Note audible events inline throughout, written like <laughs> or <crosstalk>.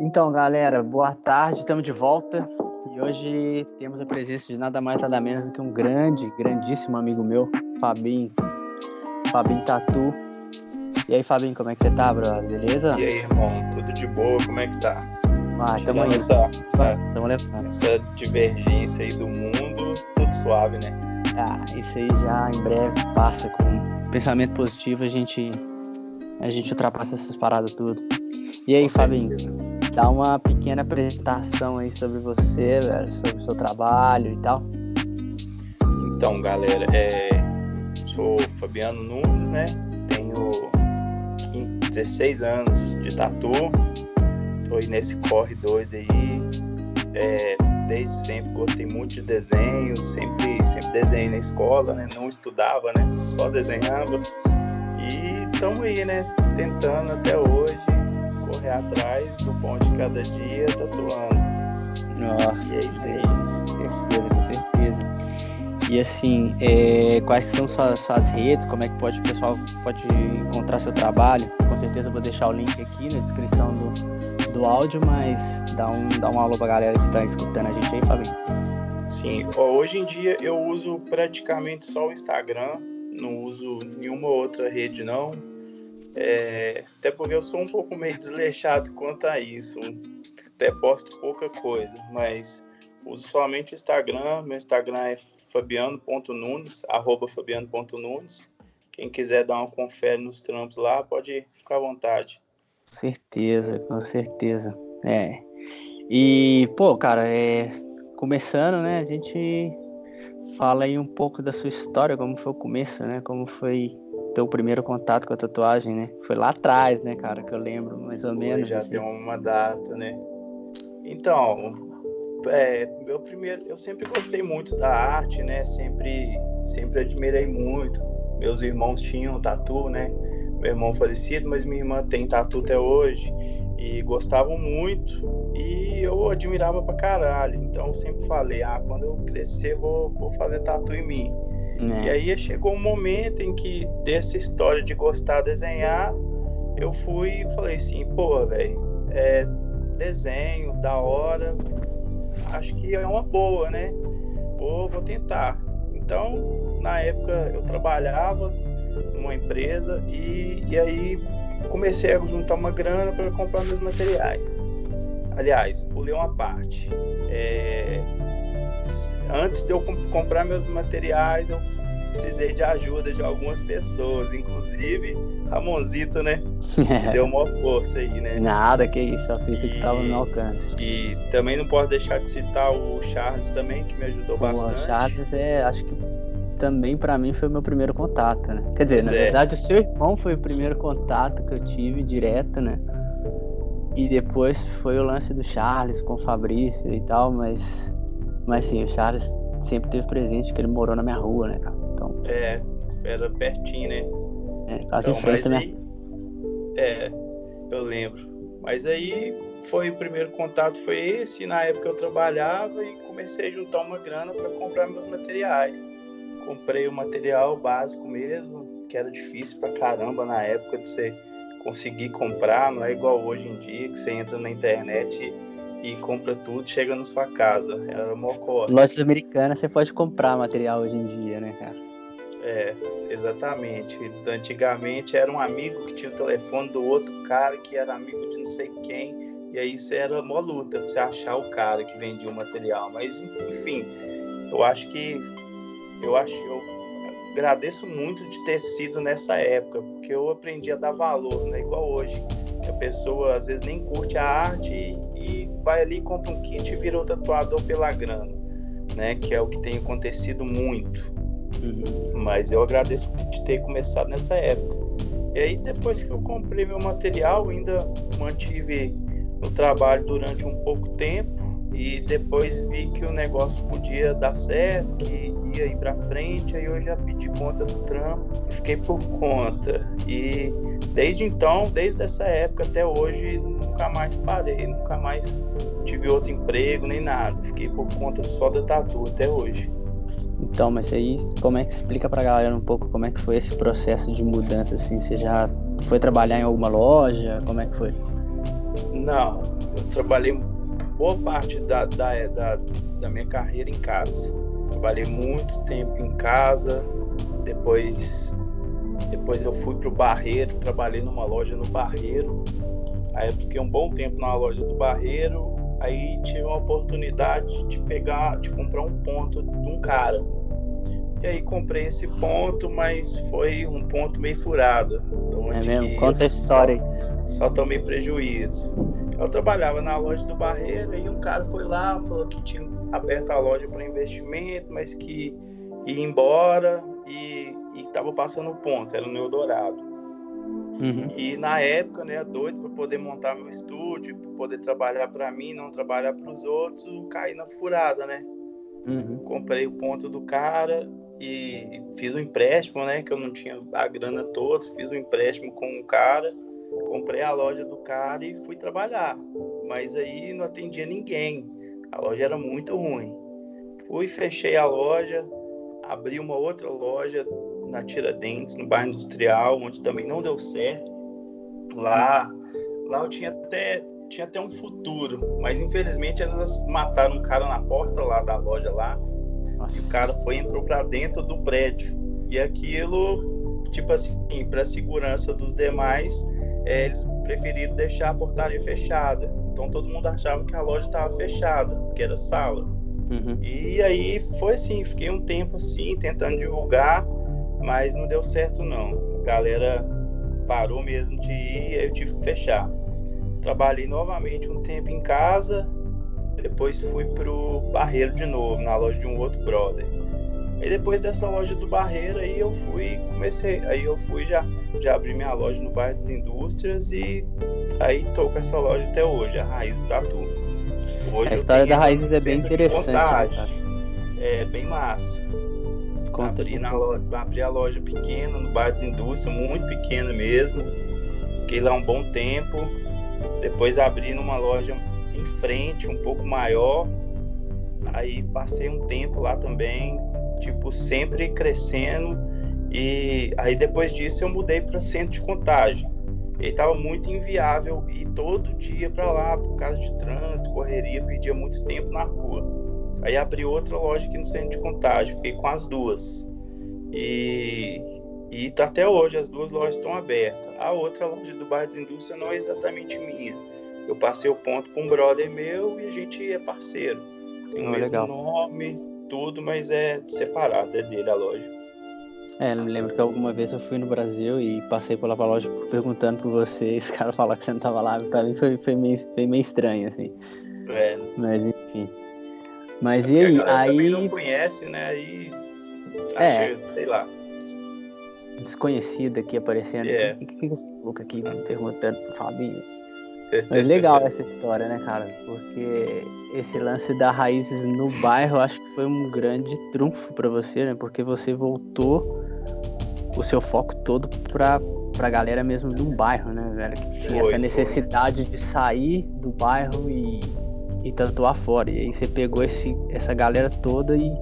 Então, galera, boa tarde, estamos de volta. E hoje temos a presença de nada mais nada menos do que um grande, grandíssimo amigo meu, Fabinho. Fabinho Tatu. E aí, Fabinho, como é que você tá, brother? Beleza? E aí, irmão, tudo de boa? Como é que tá? Ah, tamo aí. Essa, essa, Tamo levando. essa divergência aí do mundo, tudo suave, né? Ah, isso aí já em breve passa com pensamento positivo, a gente a gente ultrapassa essas paradas tudo. E aí, Com Fabinho, certeza. Dá uma pequena apresentação aí sobre você, velho, sobre o seu trabalho e tal. Então, galera, é, sou Fabiano Nunes, né? Tenho 15, 16 anos de tatu. Tô aí nesse corre doido aí. É, desde sempre gostei muito de desenho, sempre, sempre desenhei na escola, né? Não estudava, né? Só desenhava. E estamos aí, né? Tentando até hoje correr atrás do pão de cada dia, tatuando. Nossa, E é isso aí. certeza, com certeza. E assim, é, quais são suas, suas redes? Como é que pode, o pessoal pode encontrar seu trabalho? Com certeza vou deixar o link aqui na descrição do, do áudio, mas dá um, dá um alô pra galera que está escutando a gente aí, Fabinho. Sim, hoje em dia eu uso praticamente só o Instagram, não uso nenhuma outra rede não. É, até porque eu sou um pouco meio desleixado quanto a isso. Até posto pouca coisa, mas uso somente o Instagram. Meu Instagram é fabiano.nunes, arroba fabiano.nunes. Quem quiser dar uma confere nos trampos lá, pode ficar à vontade. Certeza, com certeza. É. E, pô, cara, é, começando, né, a gente fala aí um pouco da sua história, como foi o começo, né? Como foi teu primeiro contato com a tatuagem, né? Foi lá atrás, né, cara, que eu lembro, mais ou menos. já assim. tem uma data, né? Então, é, meu primeiro, eu sempre gostei muito da arte, né? Sempre, sempre admirei muito. Meus irmãos tinham tatu, né? Meu irmão falecido, mas minha irmã tem tatu até hoje e gostavam muito e eu admirava pra caralho. Então eu sempre falei, ah, quando eu crescer vou, vou fazer tatu em mim. Né? E aí chegou um momento em que dessa história de gostar de desenhar, eu fui e falei assim, pô, velho, é desenho, da hora, acho que é uma boa, né? Vou, vou tentar. Então, na época eu trabalhava numa empresa e, e aí comecei a juntar uma grana para comprar meus materiais. Aliás, pulei uma parte. É, antes de eu com- comprar meus materiais, eu precisei de ajuda de algumas pessoas, inclusive Ramonzito, né? Que <laughs> deu uma força aí, né? Nada, que isso, só fiz o que tava no meu alcance. E também não posso deixar de citar o Charles também, que me ajudou O bastante. Charles é, acho que também pra mim foi o meu primeiro contato, né? Quer dizer, na Pois é. verdade o seu irmão foi o primeiro contato que eu tive direto, né? E depois foi o lance do Charles com o Fabrício e tal, mas mas sim, o Charles sempre teve presente que ele morou na minha rua, né, cara? Então, É, era pertinho, né? é, quase em Então, frente mas da minha. aí, é, eu lembro. Mas aí foi o primeiro contato foi esse, na época eu trabalhava e comecei a juntar uma grana para comprar meus materiais. Comprei o material básico mesmo, que era difícil pra caramba na época de você conseguir comprar, não é igual hoje em dia que você entra na internet e, e compra tudo, chega na sua casa. Era mocó. Lojas americanas você pode comprar material hoje em dia, né, cara? É, exatamente. Antigamente era um amigo que tinha o telefone do outro cara que era amigo de não sei quem. E aí isso era mó luta pra você achar o cara que vendia o material. Mas enfim, eu acho que eu acho eu agradeço muito de ter sido nessa época, porque eu aprendi a dar valor, não é igual hoje. Que a pessoa às vezes nem curte a arte e, e vai ali, compra um kit e virou tatuador pela grana, né? Que é o que tem acontecido muito mas eu agradeço de ter começado nessa época. E aí depois que eu comprei meu material, ainda mantive no trabalho durante um pouco tempo e depois vi que o negócio podia dar certo, que ia ir para frente, aí eu já pedi conta do trampo e fiquei por conta. E desde então, desde essa época até hoje, nunca mais parei, nunca mais tive outro emprego nem nada. Fiquei por conta só da tatu até hoje. Então, mas aí, como é que explica pra galera um pouco como é que foi esse processo de mudança, assim? Você já foi trabalhar em alguma loja? Como é que foi? Não, eu trabalhei boa parte da, da, da, da minha carreira em casa. Trabalhei muito tempo em casa, depois depois eu fui para o Barreiro, trabalhei numa loja no Barreiro. Aí eu fiquei um bom tempo na loja do Barreiro. Aí tive uma oportunidade de pegar, de comprar um ponto de um cara. E aí comprei esse ponto, mas foi um ponto meio furado. É mesmo? Conta a história aí. Só, só tomei prejuízo. Eu trabalhava na loja do Barreiro e um cara foi lá, falou que tinha aberto a loja para investimento, mas que ia embora e estava passando o ponto, era no Eldorado. Uhum. E na época, né, doido para poder montar meu estúdio, para poder trabalhar para mim, não trabalhar para os outros, caí na furada, né? Uhum. Comprei o ponto do cara e fiz um empréstimo, né? Que eu não tinha a grana toda, fiz um empréstimo com o cara, comprei a loja do cara e fui trabalhar. Mas aí não atendia ninguém, a loja era muito ruim. Fui, fechei a loja, abri uma outra loja na Tiradentes, no bairro industrial, onde também não deu certo. Lá, lá eu tinha até tinha até um futuro, mas infelizmente elas mataram um cara na porta lá da loja lá. E o cara foi entrou para dentro do prédio. E aquilo, tipo assim, para segurança dos demais, é, eles preferiram deixar a portaria fechada. Então todo mundo achava que a loja estava fechada, que era sala. Uhum. E aí foi assim, fiquei um tempo assim, tentando divulgar, mas não deu certo não. A galera parou mesmo de ir, aí eu tive que fechar. Trabalhei novamente um tempo em casa, depois fui pro Barreiro de novo, na loja de um outro brother. Aí depois dessa loja do Barreiro, aí eu fui, comecei, aí eu fui já, já abri minha loja no bairro das Indústrias e aí tô com essa loja até hoje, a Raiz Tatu. Hoje a história da Raiz é bem interessante. Né, é bem massa. Conta abri, na loja, abri a loja pequena no bairro das Indústrias, muito pequena mesmo. Fiquei lá um bom tempo. Depois abri numa loja em frente, um pouco maior. Aí passei um tempo lá também, tipo, sempre crescendo. E aí depois disso eu mudei para centro de contagem. Ele estava muito inviável e todo dia para lá por causa de trânsito, correria, perdia muito tempo na rua. Aí abri outra loja aqui no centro de contagem, fiquei com as duas. E, e tá até hoje as duas lojas estão abertas. A outra loja do bairro das Indústrias não é exatamente minha. Eu passei o ponto com um brother meu e a gente é parceiro. Tem o mesmo legal. nome, tudo, mas é separado, é dele a loja. É, eu me lembro que alguma vez eu fui no Brasil e passei pela loja perguntando por você, e os <laughs> caras falaram que você não tava lá, pra mim foi, foi, meio, foi meio estranho, assim. É. Mas enfim. Mas é e aí? A aí não conhece, né? Aí. É. sei lá. Desconhecido aqui aparecendo. O yeah. que, que, que esse louco aqui perguntando pro Fabinho? Mas legal essa história, né, cara? Porque esse lance da raízes no bairro, acho que foi um grande trunfo para você, né? Porque você voltou o seu foco todo pra, pra galera mesmo do bairro, né, velho? Que tinha foi, essa necessidade foi. de sair do bairro e e tatuar fora. E aí você pegou esse, essa galera toda e,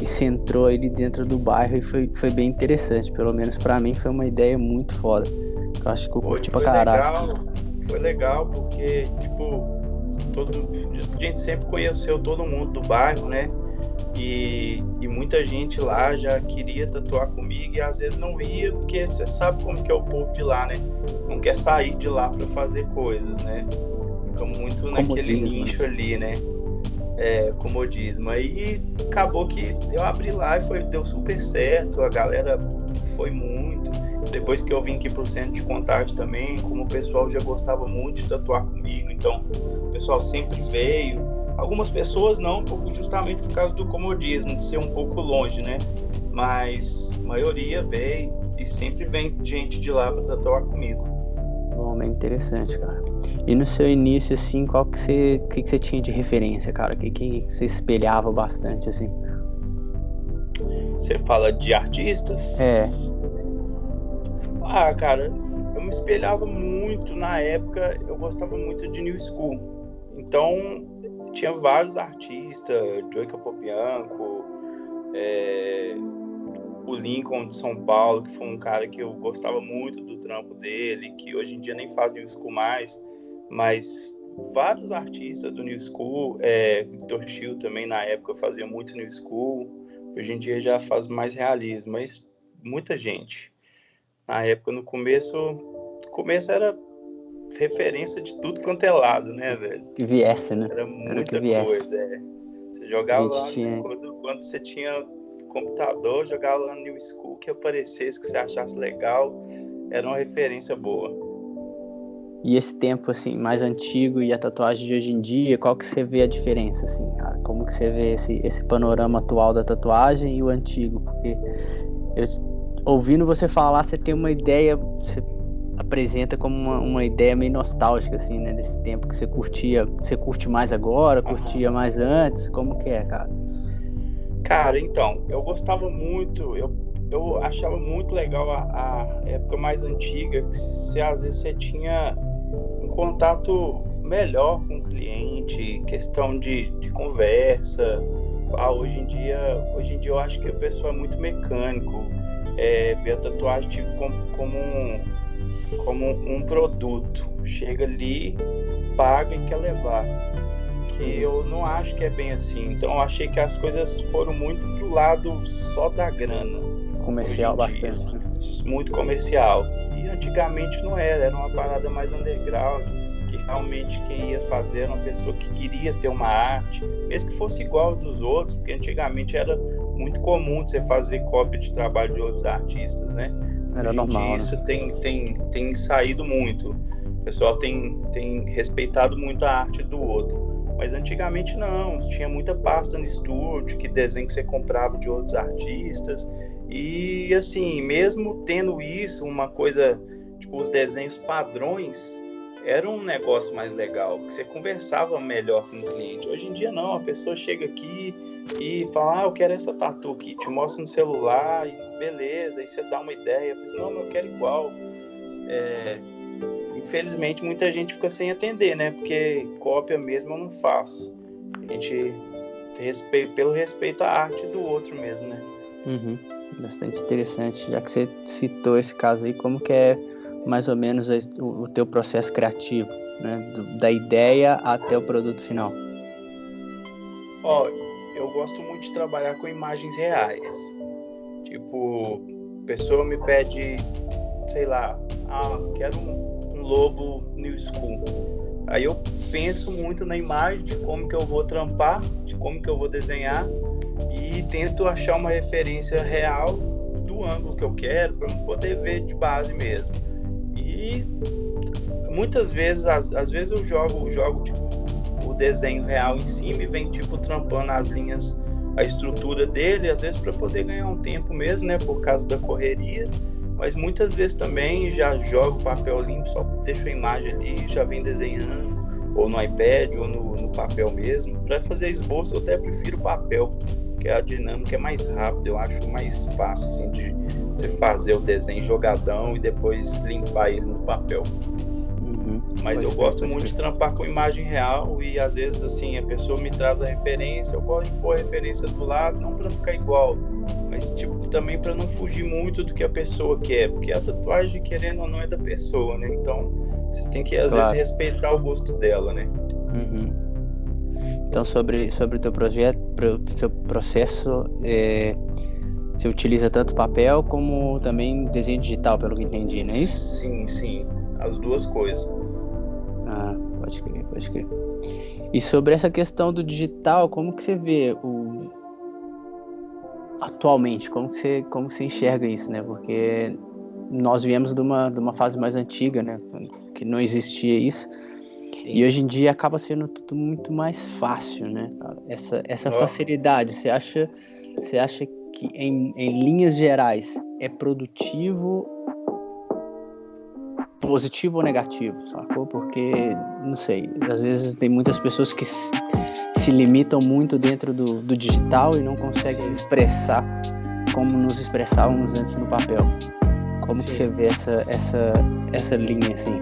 e centrou ele dentro do bairro e foi, foi bem interessante. Pelo menos para mim foi uma ideia muito foda. Eu acho que eu curti pra caralho. Legal, foi legal porque, tipo, todo, a gente sempre conheceu todo mundo do bairro, né? E, e, muita gente lá já queria tatuar comigo e às vezes não ia, porque você sabe como que é o povo de lá, né? Não quer sair de lá para fazer coisas, né? Fica muito comodismo. naquele nicho ali, né? É, comodismo. Aí acabou que eu abri lá e foi, deu super certo, a galera foi muito. Depois que eu vim aqui pro centro de contato também, como o pessoal já gostava muito de tatuar comigo, então o pessoal sempre veio. Algumas pessoas não, justamente por causa do comodismo, de ser um pouco longe, né? Mas a maioria veio e sempre vem gente de lá para tatuar comigo. Bom, bem interessante, cara. E no seu início, assim, qual que você, que, que você tinha de referência, cara? O que, que você espelhava bastante, assim? Você fala de artistas? É. Ah, cara, eu me espelhava muito na época, eu gostava muito de New School. Então, tinha vários artistas, Joey Capobianco, é, o Lincoln de São Paulo, que foi um cara que eu gostava muito do trampo dele, que hoje em dia nem faz New School mais, Mas vários artistas do New School, é, Victor Chiu também na época fazia muito New School, hoje em dia já faz mais realismo, mas muita gente. Na época, no começo, no começo era referência de tudo quanto é lado, né, velho? Que viesse, né? Era muita era coisa, é. Você jogava lá, tinha... quando, quando você tinha computador, jogava lá no New School, que aparecesse, que você achasse legal, era uma referência boa. E esse tempo assim mais antigo e a tatuagem de hoje em dia, qual que você vê a diferença assim? Cara? Como que você vê esse, esse panorama atual da tatuagem e o antigo? Porque eu, ouvindo você falar, você tem uma ideia, você apresenta como uma, uma ideia meio nostálgica assim, né, desse tempo que você curtia, você curte mais agora, curtia mais antes, como que é, cara? Cara, então, eu gostava muito, eu eu achava muito legal a, a, época mais antiga, que você, às vezes você tinha um contato melhor com o cliente, questão de, de conversa. Ah, hoje em dia, hoje em dia eu acho que o pessoal é muito mecânico, é, vê a tatuagem tipo, como, como, um, como um produto. Chega ali, paga e quer levar. Que eu não acho que é bem assim. Então eu achei que as coisas foram muito pro lado só da grana. Comercial bastante. Dia, muito comercial. E antigamente não era, era uma parada mais underground que realmente quem ia fazer era uma pessoa que queria ter uma arte, mesmo que fosse igual dos outros, porque antigamente era muito comum você fazer cópia de trabalho de outros artistas, né? Era Hoje normal. Dia, isso né? tem, tem, tem saído muito. O pessoal tem, tem respeitado muito a arte do outro. Mas antigamente não, tinha muita pasta no estúdio, que desenho que você comprava de outros artistas. E assim, mesmo tendo isso, uma coisa, tipo, os desenhos padrões, era um negócio mais legal, que você conversava melhor com o cliente. Hoje em dia não, a pessoa chega aqui e fala, ah, eu quero essa tatu aqui, te mostra no celular, e beleza, aí você dá uma ideia, eu não, mas eu quero igual. É, infelizmente muita gente fica sem atender, né? Porque cópia mesmo eu não faço. A gente respeito, pelo respeito à arte do outro mesmo, né? Uhum. Bastante interessante, já que você citou esse caso aí, como que é mais ou menos o, teu processo criativo, né? Da ideia até o produto final? Ó, eu gosto muito de trabalhar com imagens reais. Tipo, pessoa me pede, sei lá, ah, quero um, um lobo new school. Aí eu penso muito na imagem de como que eu vou trampar, de como que eu vou desenhar e tento achar uma referência real do ângulo que eu quero para poder ver de base mesmo. E muitas vezes, às, às vezes eu jogo, jogo tipo, desenho real em cima e vem tipo trampando as linhas, a estrutura dele, às vezes para poder ganhar um tempo mesmo, né, por causa da correria. Mas muitas vezes também já jogo papel limpo, só deixo a imagem ali já vem desenhando, ou no iPad, ou no, no papel mesmo. Para fazer esboço, eu até prefiro papel, que a dinâmica é mais rápida, eu acho mais fácil assim, de você fazer o desenho jogadão e depois limpar ele no papel. Mas eu gosto muito de trampar com imagem real e às vezes assim a pessoa me traz a referência, eu gosto de pôr a referência do lado, não para ficar igual, mas tipo também para não fugir muito do que a pessoa quer, porque a tatuagem querendo ou não é da pessoa, né? Então você tem que às claro. vezes respeitar o gosto dela, né? Uhum. Então, sobre, sobre o teu projeto, o teu processo, é, você utiliza tanto papel como também desenho digital, pelo que entendi, não é isso? Sim, sim, as duas coisas. Ah, pode crer, pode crer. E sobre essa questão do digital, como que você vê o atualmente, como que você, como que você enxerga isso, né? Porque nós viemos de uma, de uma fase mais antiga, né? Que não existia isso. E hoje em dia acaba sendo tudo muito mais fácil, né? Essa, essa facilidade, você acha, você acha que em, em linhas gerais é produtivo, positivo ou negativo, sacou? Porque, não sei, às vezes tem muitas pessoas que se, limitam muito dentro do, do digital e não conseguem Sim. se expressar como nos expressávamos antes no papel. Como Sim. que você vê essa, essa, essa linha assim?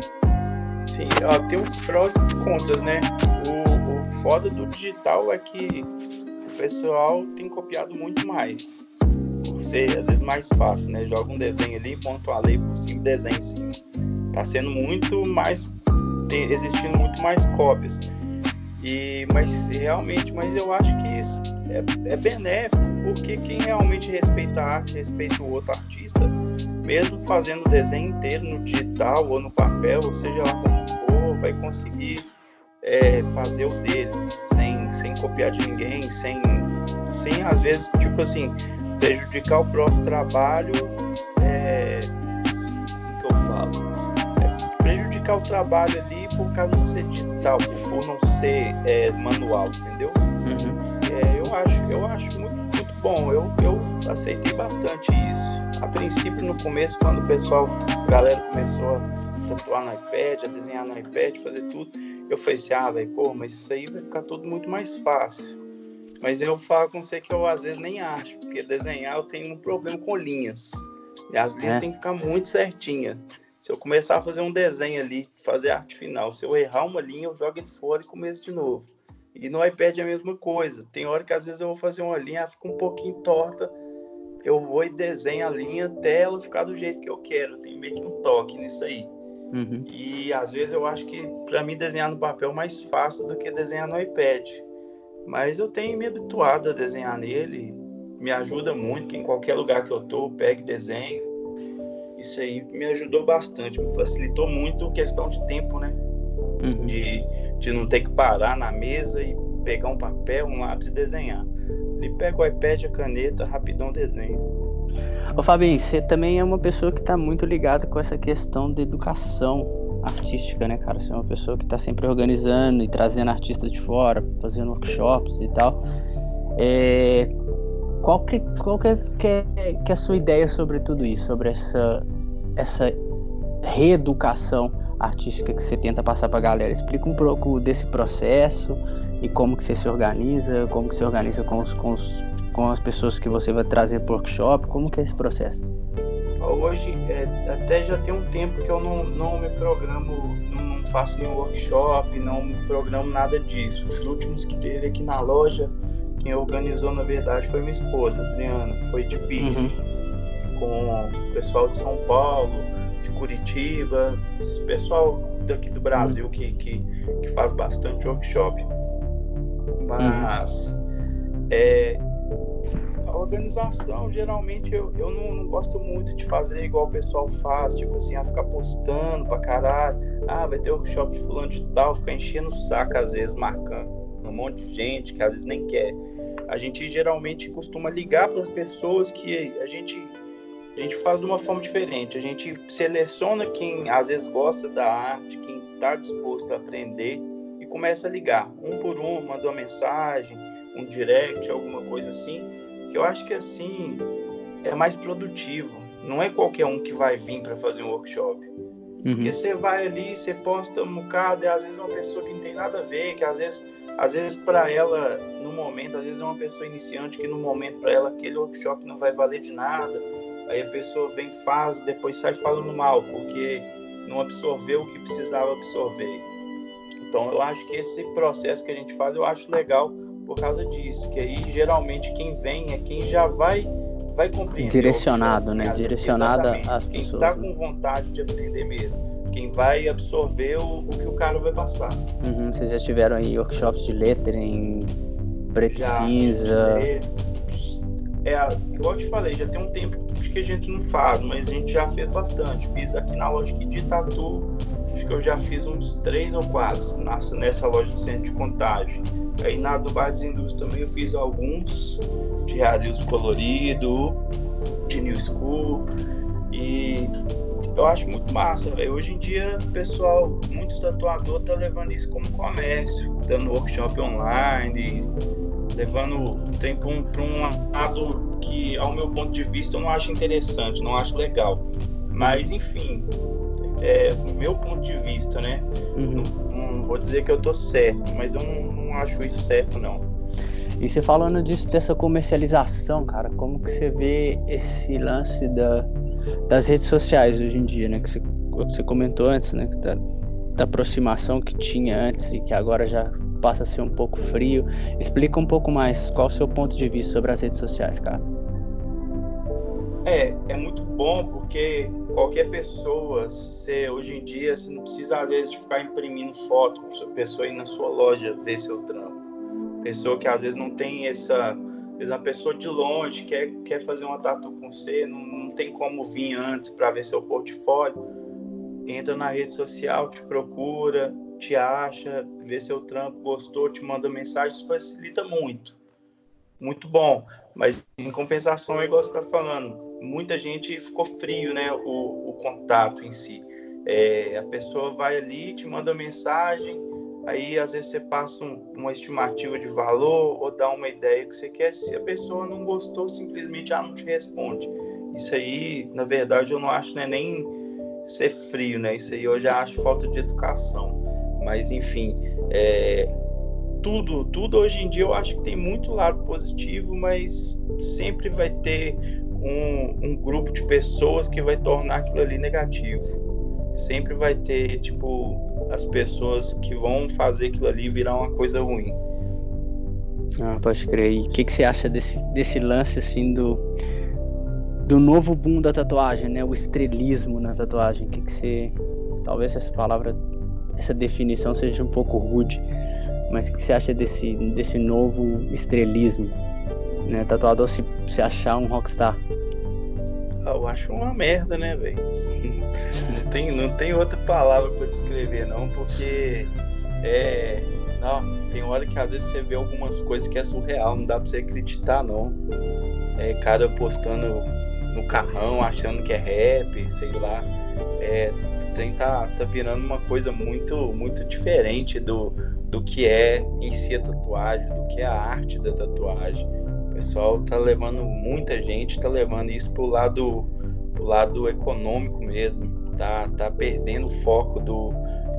Sim, ó, tem os prós e os contras, né? O, o foda do digital é que o pessoal tem copiado muito mais. Você, às vezes, mais fácil, né? Joga um desenho ali, monta uma lei por cima, desenho em cima. Tá sendo muito mais ter, existindo muito mais cópias. E, mas realmente, mas eu acho que isso é, é benéfico, porque quem realmente respeita a arte, respeita o outro artista, mesmo fazendo o desenho inteiro no digital ou no papel, ou seja lá como for, vai conseguir é, fazer o dele, sem, sem copiar de ninguém, sem, sem às vezes, tipo assim, prejudicar o próprio trabalho. É, que eu falo? O trabalho ali por causa de ser digital, por, por não ser é, manual, entendeu? Uhum. É, eu acho, eu acho muito, muito bom. Eu, eu aceitei bastante isso. A princípio, no começo, quando o pessoal, a galera começou a tatuar no iPad, a desenhar no iPad, fazer tudo, eu falei assim, ah, velho, pô, mas isso aí vai ficar tudo muito mais fácil. Mas eu falo com você que eu às vezes nem acho, porque desenhar eu tenho um problema com linhas. E as linhas é. tem que ficar muito certinha. Se eu começar a fazer um desenho ali, fazer arte final, se eu errar uma linha, eu jogo ele fora e começo de novo. E no iPad é a mesma coisa. Tem hora que às vezes eu vou fazer uma linha, ela fica um pouquinho torta. Eu vou e desenho a linha até ela ficar do jeito que eu quero. Tem meio que um toque nisso aí. Uhum. E às vezes eu acho que para mim desenhar no papel é mais fácil do que desenhar no iPad. Mas eu tenho me habituado a desenhar nele, me ajuda muito, que em qualquer lugar que eu tô, eu pego e desenho. Isso aí me ajudou bastante, me facilitou muito a questão de tempo, né? Uhum. De, de não ter que parar na mesa e pegar um papel, um lápis e desenhar. Ele pega o iPad, a caneta, rapidão desenho. Ô Fabinho, você também é uma pessoa que está muito ligada com essa questão de educação artística, né, cara? Você é uma pessoa que está sempre organizando e trazendo artistas de fora, fazendo workshops e tal. É, qual que, qual que, é, que, é, que é a sua ideia sobre tudo isso, sobre essa, essa reeducação artística que você tenta passar para a galera? Explica um pouco desse processo e como que você se organiza, como que você organiza com, os, com, os, com as pessoas que você vai trazer para workshop, como que é esse processo? hoje é, até já tem um tempo que eu não, não me programo, não, faço nenhum workshop, não me programo nada disso. Os últimos que teve aqui na loja, quem organizou na verdade foi minha esposa, Adriana, foi de Pise, uhum. Com o pessoal de São Paulo, de Curitiba, esse pessoal daqui do Brasil que, que, que, faz bastante workshop. Mas uhum. é, organização, geralmente eu, eu não, não, gosto muito de fazer igual o pessoal faz, tipo assim, a ficar postando pra caralho. Ah, vai ter workshop de fulano de tal, ficar enchendo o saco às vezes, marcando um monte de gente que às vezes nem quer. A gente geralmente costuma ligar para as pessoas que a gente a gente faz de uma forma diferente. A gente seleciona quem às vezes gosta da arte, quem está disposto a aprender e começa a ligar um por um, manda uma mensagem, um direct, alguma coisa assim eu acho que assim é mais produtivo. Não é qualquer um que vai vir para fazer um workshop. Uhum. Porque você vai ali, você posta um bocado, e às vezes é uma pessoa que não tem nada a ver, que às vezes, às vezes para ela, no momento, às vezes é uma pessoa iniciante que no momento para ela aquele workshop não vai valer de nada. Aí a pessoa vem, faz, depois sai falando mal, porque não absorveu o que precisava absorver. Então eu acho que esse processo que a gente faz, eu acho legal por causa disso, que aí geralmente quem vem é quem já vai vai compreender. Direcionado, né? Direcionada às quem pessoas. Quem está com vontade de aprender mesmo. Quem vai absorver o, o que o cara vai passar. Uhum, vocês já tiveram aí workshops de lettering, preto já, cinza. É, igual eu te falei, já tem um tempo que a gente não faz, mas a gente já fez bastante. Fiz aqui na loja de Tatu, acho que eu já fiz uns três ou quatro nessa loja de centro de contagem. Aí na do Bar também eu fiz alguns de realismo colorido, de New School. E eu acho muito massa, véio. Hoje em dia, pessoal, muitos tatuadores tá levando isso como comércio, dando workshop online, levando o tempo para um lado que, ao meu ponto de vista, eu não acho interessante, não acho legal. Mas, enfim, é meu ponto de vista, né? Uhum. Não, não, vou dizer que eu tô certo, mas eu não, não acho isso certo, não. E você falando disso, dessa comercialização, cara, como que você vê esse lance da, das redes sociais hoje em dia, né? Que você, você comentou antes, né? Da, da aproximação que tinha antes e que agora já passa a ser um pouco frio. Explica um pouco mais qual o seu ponto de vista sobre as redes sociais, cara. É, é muito bom porque qualquer pessoa, você, hoje em dia, você não precisa às vezes de ficar imprimindo foto para a pessoa ir na sua loja ver seu trampo. Pessoa que às vezes não tem essa, às vezes pessoa de longe quer, quer fazer uma tatu com você, não, não tem como vir antes para ver seu portfólio. Entra na rede social, te procura, te acha, vê seu trampo, gostou, te manda mensagem, isso facilita muito. Muito bom. Mas em compensação, é igual você está falando, muita gente ficou frio, né? O, o contato em si. É, a pessoa vai ali, te manda mensagem, aí às vezes você passa um, uma estimativa de valor ou dá uma ideia que você quer. Se a pessoa não gostou, simplesmente ela não te responde. Isso aí, na verdade, eu não acho né, nem ser frio, né? Isso aí eu já acho falta de educação. Mas enfim, é, tudo, tudo hoje em dia eu acho que tem muito lado positivo, mas sempre vai ter um, um grupo de pessoas que vai tornar aquilo ali negativo. Sempre vai ter, tipo, as pessoas que vão fazer aquilo ali virar uma coisa ruim. Ah, pode crer. E o que, que você acha desse, desse lance, assim, do, do novo boom da tatuagem, né? O estrelismo na tatuagem. O que, que você... Talvez essa palavra, essa definição seja um pouco rude, mas o que você acha desse, desse novo estrelismo? Né? Tatuador se, se achar um rockstar. Ah, eu acho uma merda, né, velho? <laughs> Não tem, não tem outra palavra para descrever, não, porque é. Não, tem hora que às vezes você vê algumas coisas que é surreal, não dá pra você acreditar, não. É, cara postando no carrão, achando que é rap, sei lá. É, tem tá, tá virando uma coisa muito muito diferente do, do que é em si a tatuagem, do que é a arte da tatuagem. O pessoal tá levando, muita gente tá levando isso pro lado, pro lado econômico mesmo, tá, tá perdendo o foco do,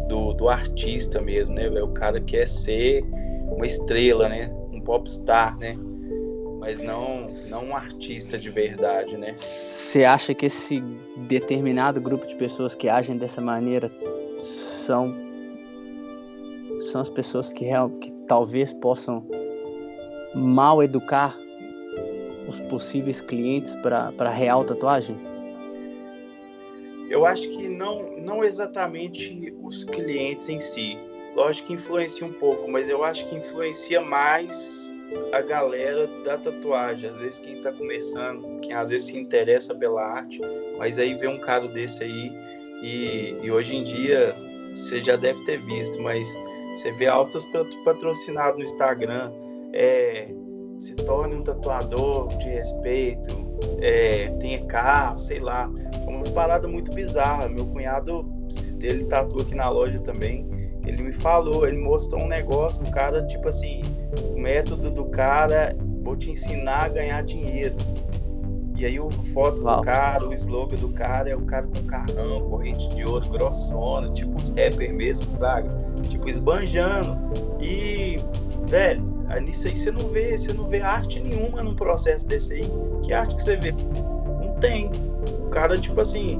do, do artista mesmo, né, O cara quer ser uma estrela, né? Um popstar, né? Mas não, não um artista de verdade, né? Você acha que esse determinado grupo de pessoas que agem dessa maneira são são as pessoas que, real, que talvez possam mal educar os possíveis clientes para real tatuagem? Eu acho que não, não exatamente os clientes em si. Lógico que influencia um pouco, mas eu acho que influencia mais a galera da tatuagem. Às vezes quem está começando, quem às vezes se interessa pela arte, mas aí vê um cara desse aí e, e hoje em dia você já deve ter visto, mas você vê altas patrocinados no Instagram. É, se torne um tatuador de respeito, é, tenha carro, sei lá. Umas paradas muito bizarras. Meu cunhado, ele tatua aqui na loja também. Ele me falou, ele mostrou um negócio, o cara, tipo assim, o método do cara, vou te ensinar a ganhar dinheiro. E aí o foto Uau. do cara, o slogan do cara é o cara com carrão, corrente de ouro grossona, tipo os rappers mesmo, fraga. Tipo, esbanjando. E, velho, nisso aí você não vê, você não vê arte nenhuma num processo desse aí. Que arte que você vê? Não tem. O cara, tipo assim,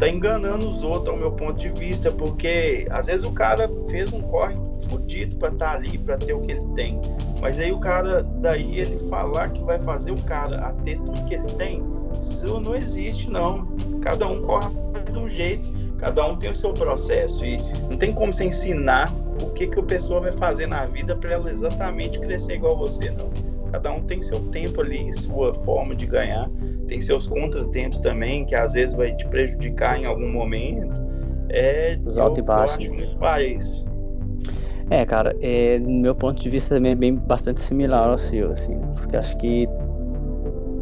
tá enganando os outros, ao meu ponto de vista, porque às vezes o cara fez um corre fudido para estar tá ali, para ter o que ele tem. Mas aí o cara, daí ele falar que vai fazer o cara a ter tudo que ele tem, isso não existe, não. Cada um corre de um jeito, cada um tem o seu processo e não tem como você ensinar o que, que a pessoa vai fazer na vida para ela exatamente crescer igual você, não. Cada um tem seu tempo ali, sua forma de ganhar, tem seus contratempos também, que às vezes vai te prejudicar em algum momento. É, Os altos e baixos. Eu acho muito é, cara, é, do meu ponto de vista também é bem bastante similar ao seu, assim, porque acho que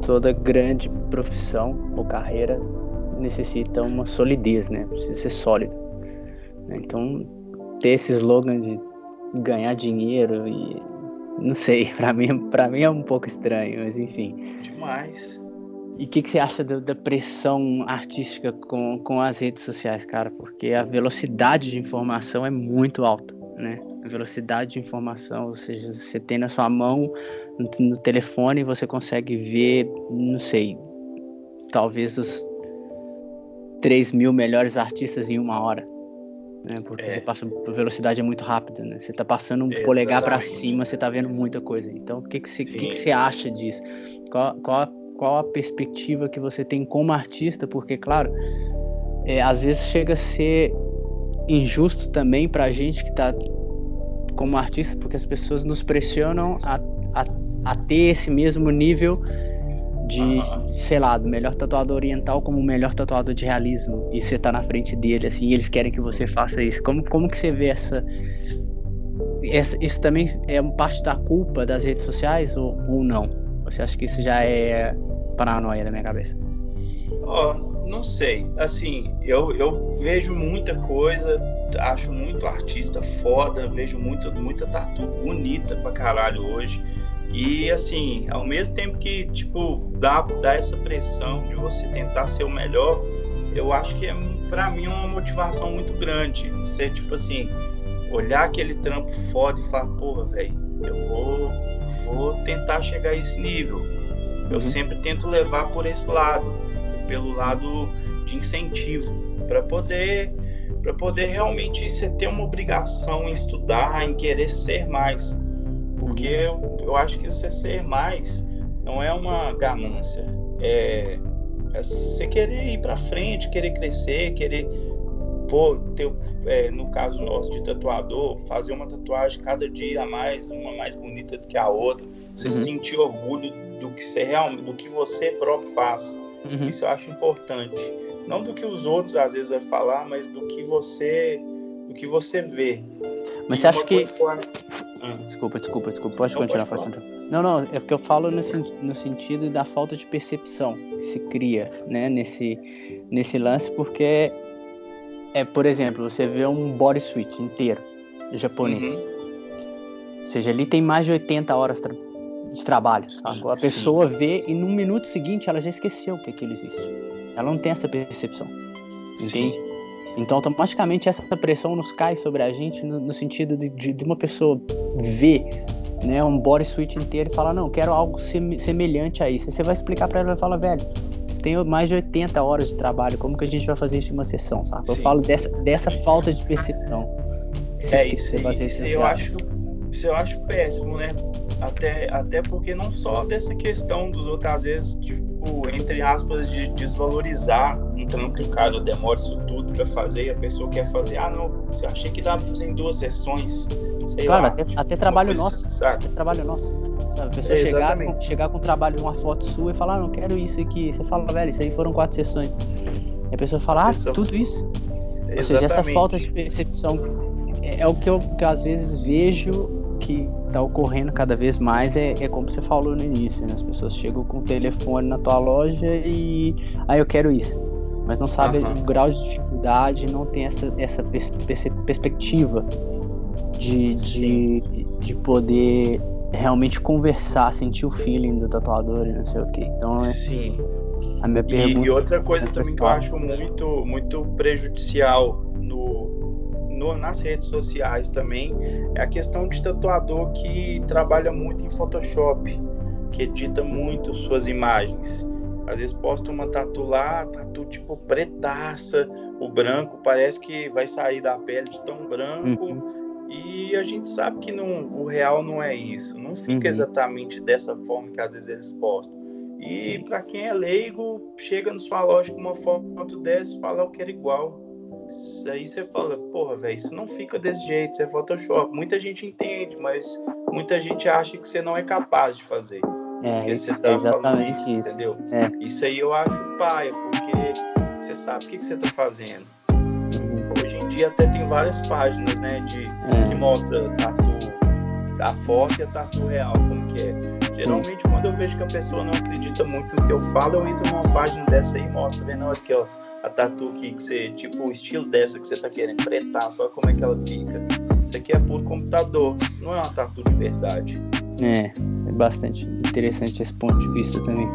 toda grande profissão ou carreira necessita uma solidez, né? Precisa ser sólido. Então, ter esse slogan de ganhar dinheiro e não sei, <laughs> para mim, para mim é um pouco estranho, mas enfim. Demais. E o que, que, você acha da, da, pressão artística com, com as redes sociais, cara? Porque a velocidade de informação é muito alta, né? Velocidade de informação, ou seja, você tem na sua mão, no, no telefone, você consegue ver, não sei, talvez os 3 mil melhores artistas em uma hora. Né? Porque é. você passa, a velocidade é muito rápida, né? Você tá passando um polegar para cima, você tá vendo muita coisa. Então, o que que você, que que você acha disso? Qual, qual, qual a perspectiva que você tem como artista, porque, claro, é, às vezes chega a ser injusto também para a gente que está como artista, porque as pessoas nos pressionam a, a, a ter esse mesmo nível de, sei lá, do melhor tatuador oriental como o melhor tatuador de realismo. E você tá na frente dele, assim, e eles querem que você faça isso. Como, como que você vê essa, essa. Isso também é parte da culpa das redes sociais ou, ou não? Você acha que isso já é paranoia da minha cabeça? Oh, não sei. Assim, eu, eu vejo muita coisa, acho muito artista foda, vejo muito, muita tatu bonita pra caralho hoje. E assim, ao mesmo tempo que, tipo, dá, dá essa pressão de você tentar ser o melhor, eu acho que é, pra mim, uma motivação muito grande. Ser, tipo assim, olhar aquele trampo foda e falar, porra, velho, eu vou, vou tentar chegar a esse nível. Eu uhum. sempre tento levar por esse lado, pelo lado de incentivo, para poder para poder realmente você ter uma obrigação em estudar, em querer ser mais. Porque eu, eu acho que você ser mais não é uma ganância. É, é você querer ir para frente, querer crescer, querer pô, ter, é, no caso nosso de tatuador, fazer uma tatuagem cada dia a mais, uma mais bonita do que a outra. Você uhum. sentir orgulho do que você realmente, do que você próprio faz. Uhum. Isso eu acho importante. Não do que os outros às vezes vai falar, mas do que você, do que você vê. Mas e você acha que Hum. Desculpa, desculpa, desculpa. Pode não continuar, pode, pode continuar. Não, não, é porque eu falo no, no sentido da falta de percepção que se cria, né, nesse, nesse lance, porque é, por exemplo, você vê um bodysuit inteiro japonês. Uhum. Ou seja, ali tem mais de 80 horas tra de trabalho. A pessoa vê e no minuto seguinte ela já esqueceu que aquilo existe. Ela não tem essa percepção. Entende? Sim. Então, automaticamente, essa pressão nos cai sobre a gente no, no sentido de, de, de, uma pessoa ver né, um body suit inteiro e falar: Não, quero algo semelhante a isso. Aí você vai explicar para ela e falar: Velho, você tem mais de 80 horas de trabalho, como que a gente vai fazer isso em uma sessão, sabe? Eu falo dessa, dessa falta de percepção. É isso, isso, isso eu acho, isso eu acho péssimo, né? Até, até porque não só dessa questão dos outros, às vezes, tipo, entre aspas, de desvalorizar um trampo que o cara demora isso tudo para fazer e a pessoa quer fazer, ah, não, você achei que dava pra fazer em duas sessões. Sei lá, até, até trabalho nosso. Até trabalho nosso. Sabe? A pessoa é, chegar, com, chegar com um trabalho, uma foto sua e falar, ah, não quero isso aqui. Você fala, velho, isso aí foram quatro sessões. E a pessoa fala, ah, pessoa... tudo isso. Exatamente. Ou seja, essa falta de percepção é, é o que eu que às vezes vejo que está ocorrendo cada vez mais é, é, como você falou no início, né? As pessoas chegam com o telefone na tua loja e ah, eu quero isso. Mas não sabe uhum. o grau de dificuldade, não tem essa, essa pers perspectiva de, de, de poder realmente conversar, sentir o feeling do tatuador e não sei o que. Então, é Sim. A minha pergunta e, e outra coisa é também que eu acho muito, muito prejudicial no, no, nas redes sociais também é a questão de tatuador que trabalha muito em Photoshop, que edita muito suas imagens. Às vezes posta uma tatu lá, tatu tipo pretaça, o branco parece que vai sair da pele de tão branco. Uhum. E a gente sabe que não, o real não é isso, não fica uhum. exatamente dessa forma que às vezes eles postam. E para quem é leigo, chega na sua loja com uma foto dessa e fala eu quero igual. Isso aí você fala, porra, velho, isso não fica desse jeito, isso é Photoshop. Muita gente entende, mas muita gente acha que você não é capaz de fazer. É, porque você tá falando isso, isso. entendeu? É. Isso aí eu acho paia, porque você sabe o que, que você tá fazendo. Uhum. Hoje em dia até tem várias páginas, né, de, é. que mostra tatu, a foto e a tatu real, como que é. Geralmente quando eu vejo que a pessoa não acredita muito no que eu falo, eu entro numa página dessa aí e mostro, vendo aqui, ó a tatu que, que você, tipo, o estilo dessa que você tá querendo pretar, só como é que ela fica. Isso aqui é por computador, isso não é uma tatu de verdade. É, é bastante interessante esse ponto de vista também.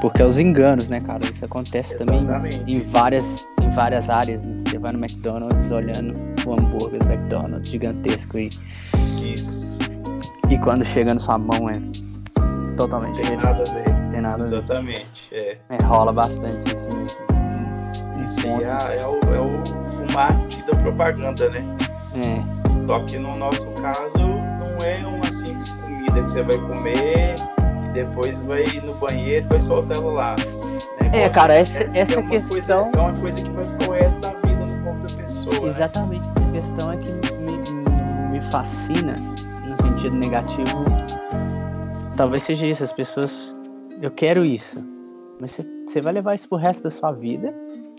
Porque é os enganos, né, cara? Isso acontece Exatamente. também em várias, em várias áreas. Né? Você vai no McDonald's olhando o hambúrguer do McDonald's gigantesco e. Isso. E quando chega na sua mão é totalmente. Tem nada a ver. Tem nada Exatamente, a ver. É. é. Rola bastante isso mesmo. Aí é, é, o, é o, o marketing da propaganda, né? É. Só que no nosso caso não é uma simples comida que você vai comer depois vai no banheiro e vai soltar ela lá. É, cara, essa, é, essa é questão. Coisa, é uma coisa que vai ficar o resto da vida no corpo da pessoa. Né? Exatamente, né? essa questão é que me, me fascina no sentido negativo. Talvez seja isso, as pessoas. Eu quero isso. Mas você vai levar isso pro resto da sua vida,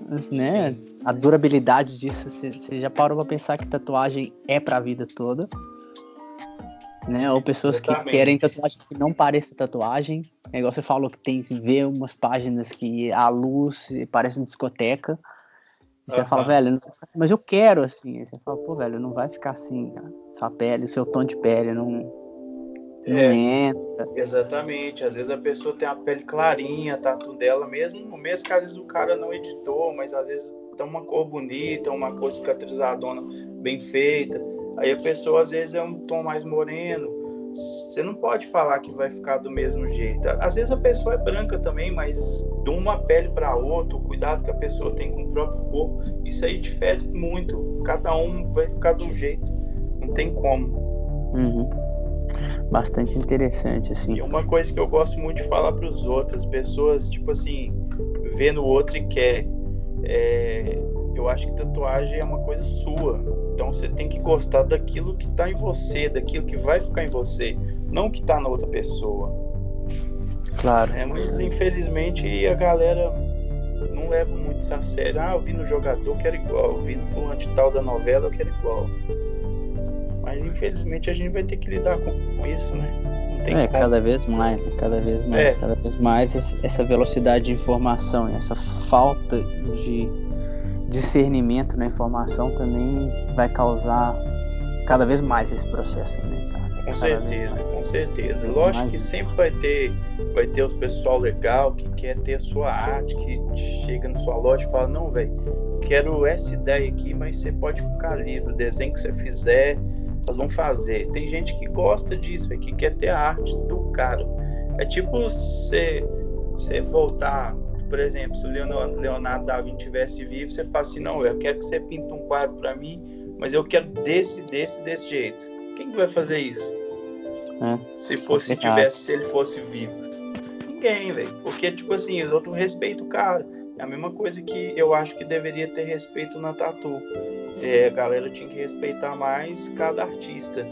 né? Sim. A durabilidade disso, você, já parou pra pensar que tatuagem é pra vida toda né? Ou pessoas Exatamente. que querem tatuagem que não pareça tatuagem. É igual você falou que tem ver umas páginas que a luz parece uma discoteca. E você uhum. fala, velho, assim, mas eu quero assim. Aí você fala, pô, velho, não vai ficar assim, cara. Sua pele, seu tom de pele não, é. Exatamente. Às vezes a pessoa tem a pele clarinha, tatu dela mesmo, mesmo que às vezes o cara não editou, mas às vezes tem uma cor bonita, uma cor cicatrizadona bem feita. Aí a pessoa às vezes é um tom mais moreno. Você não pode falar que vai ficar do mesmo jeito. Às vezes a pessoa é branca também, mas de uma pele para outra, o cuidado que a pessoa tem com o próprio corpo, isso aí difere muito. Cada um vai ficar de um jeito. Não tem como. Uhum. Bastante interessante, assim. E uma coisa que eu gosto muito de falar para os outros, pessoas, tipo assim, vê no outro e quer. É, eu acho que tatuagem é uma coisa sua. Então você tem que gostar daquilo que está em você, daquilo que vai ficar em você, não que está na outra pessoa. Claro. É, mas infelizmente a galera não leva muito isso a sério. Ah, eu vi no jogador, quero igual. Eu vi no fulano de tal da novela, eu quero igual. Mas infelizmente a gente vai ter que lidar com, isso, né? é, como. cada vez mais, né? cada vez mais, é. cada vez mais essa velocidade de informação, essa falta de discernimento na informação também vai causar cada vez mais esse processo, né, cara? Com cada certeza, com certeza. Lógico que sempre vai ter, vai ter os pessoal legal que quer ter a sua arte, que chega na sua loja e fala, não, velho, quero essa ideia aqui, mas você pode ficar livre, o desenho que você fizer, vamos fazer. Tem gente que gosta disso, véio, que quer ter a arte do cara. É tipo você, você voltar por exemplo, se o Leonardo da Vinci tivesse vivo, você fala assim, não, eu quero que você pinta um quadro para mim, mas eu quero desse, desse, desse jeito. Quem que vai fazer isso? É, se fosse, se tivesse, se ele fosse vivo. Ninguém, velho. Porque, tipo assim, os outros respeitam o cara. É a mesma coisa que eu acho que deveria ter respeito na tatu. É, a galera tinha que respeitar mais cada artista.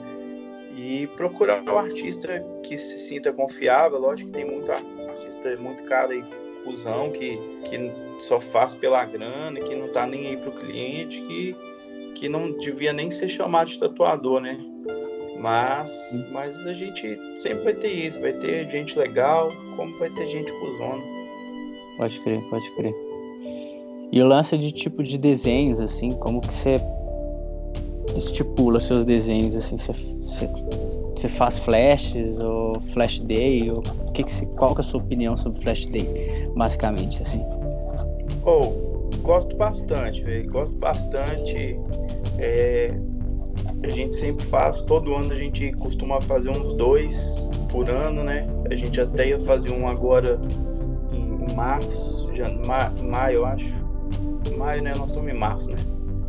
E procurar um artista que se sinta confiável. Lógico que tem muito artista muito caro aí cuzão que, que só faz pela grana, que não tá nem aí pro cliente, que, que não devia nem ser chamado de tatuador, né? Mas, mas a gente sempre vai ter isso, vai ter gente legal, como vai ter gente cuzona. Pode crer, pode crer. E o lance de tipo de desenhos, assim, como que você estipula seus desenhos, assim, você, você, faz flashes ou flash day, ou que que qual que é a sua opinião sobre flash day? basicamente, assim? Oh, gosto bastante, velho. Gosto bastante. É, a gente sempre faz, todo ano a gente costuma fazer uns dois por ano, né? A gente até ia fazer um agora em março, já, ma, maio, eu acho. Maio, né? Nós estamos em março, né?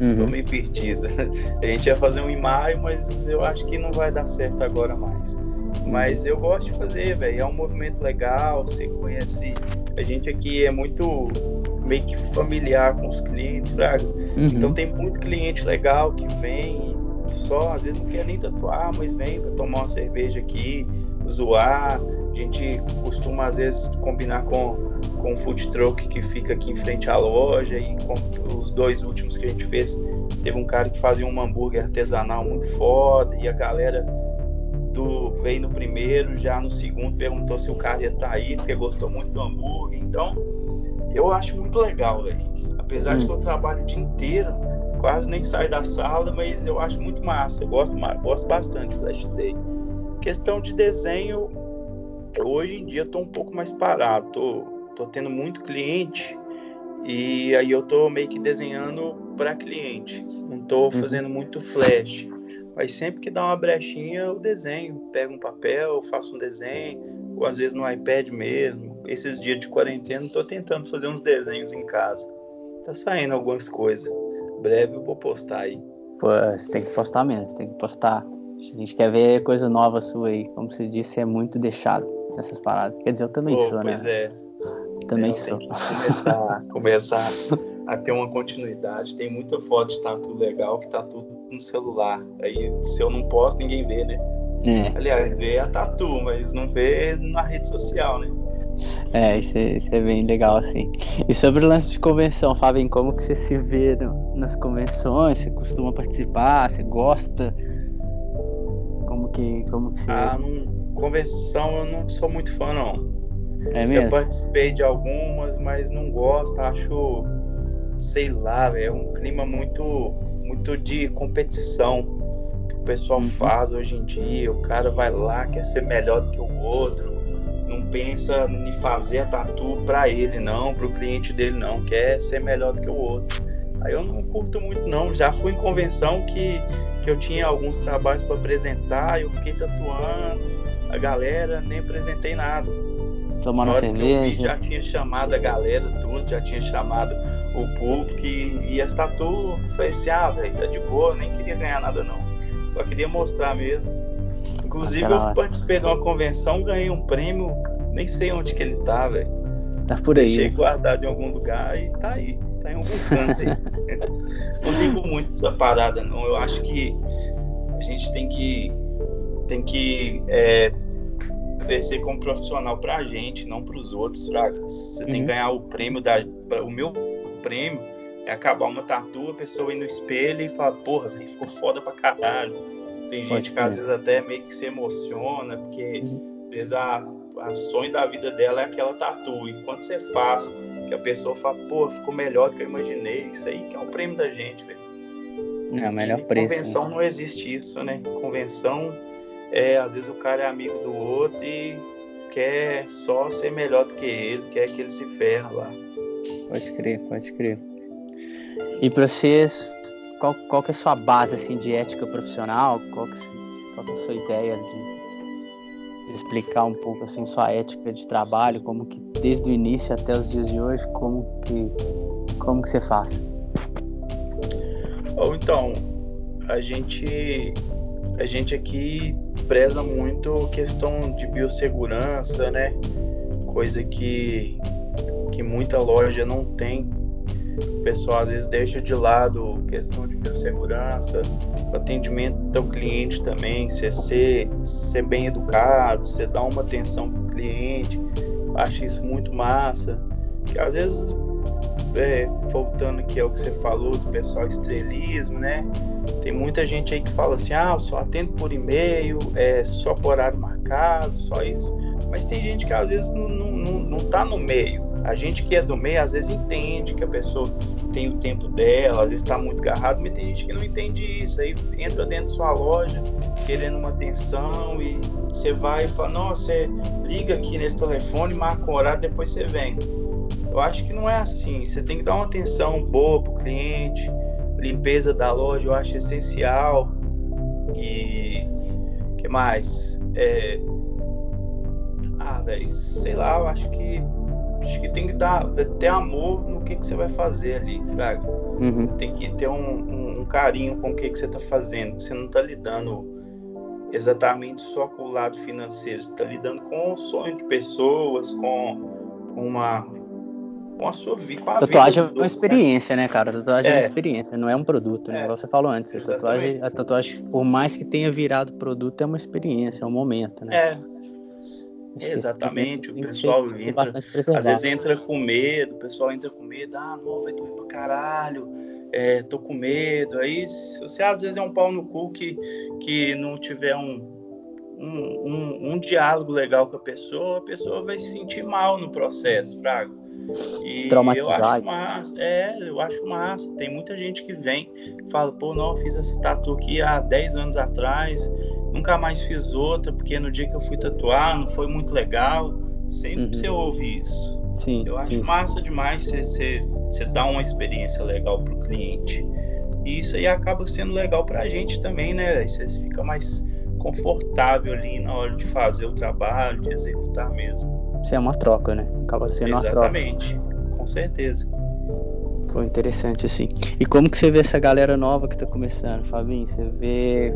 Uhum. Tô meio perdida. <laughs> A gente ia fazer um em maio, mas eu acho que não vai dar certo agora mais. Mas eu gosto de fazer, velho. É um movimento legal, você conhece a gente aqui é muito meio que familiar com os clientes, Braga. Uhum. Então tem muito cliente legal que vem e só, às vezes não quer nem tatuar, mas vem para tomar uma cerveja aqui, zoar. A gente costuma às vezes combinar com, com o food truck que fica aqui em frente à loja e com os dois últimos que a gente fez, teve um cara que fazia um hambúrguer artesanal muito foda e a galera do veio no primeiro, já no segundo perguntou se o cara ia estar tá aí, porque gostou muito do hambúrguer. Então, eu acho muito legal, velho. Apesar hum. de que eu trabalho o dia inteiro, quase nem saio da sala, mas eu acho muito massa. Eu gosto, gosto bastante Flash Day. Questão de desenho, hoje em dia eu tô um pouco mais parado. Tô, tô tendo muito cliente e aí eu tô meio que desenhando para cliente. Não tô uhum. fazendo muito flash. Mas sempre que dá uma brechinha, eu desenho. Pego um papel, faço um desenho, ou às vezes no iPad mesmo. Esses dias de quarentena, estou tentando fazer uns desenhos em casa. Tá saindo algumas coisas. Breve eu vou postar aí. Pô, você tem que postar mesmo, tem que postar. A gente quer ver coisa nova sua aí. Como você disse, é muito deixado. nessas paradas. Quer dizer, eu também Pô, sou, pois né? é. Também sou. começar, <laughs> começar a ter uma continuidade. Tem muita foto de tatu legal que tá tudo no celular. Aí, se eu não posto, ninguém vê, né? É, Aliás, vê a tatu, mas não vê na rede social, né? é isso, é, isso é bem legal, assim. E sobre o lance de convenção, Fábio, como que você se vê no- nas convenções? Você costuma participar? Você gosta? Como que, como que você... Ah, não, convenção eu não sou muito fã, não. É mesmo? participei de algumas, mas não gosto, acho, sei lá, é um clima muito, muito de competição que o pessoal Uhum. faz hoje em dia. O cara vai lá, quer ser melhor do que o outro, não pensa em fazer a tatu pra ele, não, pro cliente dele, não, quer ser melhor do que o outro. Aí eu não curto muito, não. Já fui em convenção que, que eu tinha alguns trabalhos para apresentar, eu fiquei tatuando a galera, nem apresentei nada. Que eu vi, cerveja? já tinha chamado a galera, tudo, já tinha chamado o público e, e as tatu, falei assim, ah, velho, tá de boa, nem queria ganhar nada não. Só queria mostrar mesmo. Inclusive Aquela eu hora. participei de uma convenção, ganhei um prêmio, nem sei onde que ele tá, velho. Tá por aí. Deixei né? guardado em algum lugar e tá aí, tá em algum canto aí. <laughs> não ligo muito essa parada, não. Eu acho que a gente tem que tem que é, crescer como profissional pra gente, não pros outros, fraga. Você tem Uhum. que ganhar o prêmio da. O meu prêmio é acabar uma tatu, a pessoa ir no espelho e falar, porra, velho, ficou foda pra caralho. Tem Pode gente que às crer. vezes até meio que se emociona, porque Uhum. às vezes a, a sonho da vida dela é aquela tatu. E quando você faz, que a pessoa fala, pô, ficou melhor do que eu imaginei, isso aí que é o prêmio da gente, velho. É o melhor preço. Convenção não existe isso, né? Convenção é, às vezes o cara é amigo do outro e quer só ser melhor do que ele, quer que ele se ferra lá. Pode crer, pode crer. E pra vocês, qual, qual que é a sua base assim, de ética profissional? Qual que, qual que é a sua ideia de explicar um pouco assim sua ética de trabalho, como que desde o início até os dias de hoje, como que como que você faz? Ou então, a gente a gente aqui preza muito questão de biossegurança, né? Coisa que que muita loja não tem. O pessoal às vezes deixa de lado questão de biossegurança, atendimento ao cliente também, você ser, ser bem educado, você dar uma atenção para o cliente. Acho isso muito massa. Que às vezes é, voltando aqui ao que você falou do pessoal estrelismo, né? Tem muita gente aí que fala assim, ah, eu só atendo por e-mail, é só por horário marcado, só isso. Mas tem gente que às vezes não, não, não, não tá no meio. A gente que é do meio, às vezes entende que a pessoa tem o tempo dela, às vezes está muito agarrado, mas tem gente que não entende isso. Aí entra dentro de sua loja querendo uma atenção e você vai e fala, nossa, você liga aqui nesse telefone, marca um horário, depois você vem. Eu acho que não é assim. Você tem que dar uma atenção boa pro cliente. Limpeza da loja eu acho essencial. E que mais? É... Ah, velho, sei lá, eu acho que acho que tem que dar ter amor no que, que você vai fazer ali, Fraga. Uhum. Tem que ter um, um, um carinho com o que, que você tá fazendo. Você não tá lidando exatamente só com o lado financeiro, você tá lidando com o sonho de pessoas, com uma com a sua vida, com a Tatuagem é uma né? experiência, né, cara? Tatuagem é, uma É. experiência, não é um produto, né? É, Igual você falou antes. A tatuagem, a tatuagem, por mais que tenha virado produto, é uma experiência, é um momento, né? É, isso exatamente. O pessoal ser entra- às vezes entra com medo, o pessoal entra com medo, ah, não, vai doer pra caralho, é, tô com medo. Aí, se você às vezes é um pau no cu que, que não tiver um, um, um, um diálogo legal com a pessoa, a pessoa vai se sentir mal no processo, Fraga. E Se eu acho massa, é, eu acho massa. Tem muita gente que vem e fala, pô, não, eu fiz essa tatu aqui há 10 anos atrás, nunca mais fiz outra, porque no dia que eu fui tatuar não foi muito legal. Sempre Uhum. você ouve isso. Sim, Eu acho sim. massa demais você, você, você dar uma experiência legal pro cliente. E isso aí acaba sendo legal pra gente também, né? Você fica mais confortável ali na hora de fazer o trabalho, de executar mesmo. Isso é uma troca, né? Acaba sendo uma troca. Exatamente, com certeza. Foi interessante, assim. E como que você vê essa galera nova que tá começando, Fabinho? Você vê.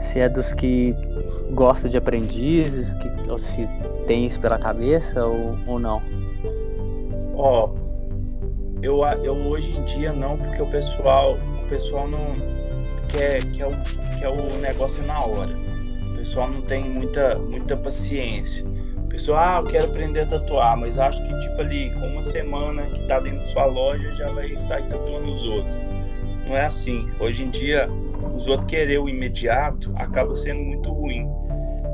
Você é dos que gosta de aprendizes, que, ou se tem isso pela cabeça ou, ou não? Ó, eu, eu hoje em dia não, porque o pessoal, o pessoal não quer, quer, o, quer o negócio na hora. O pessoal não tem muita, muita paciência. O pessoal, ah, eu quero aprender a tatuar, mas acho que tipo ali, com uma semana que tá dentro da sua loja, já vai sair tatuando os outros. Não é assim. Hoje em dia, os outros querer o imediato acaba sendo muito ruim.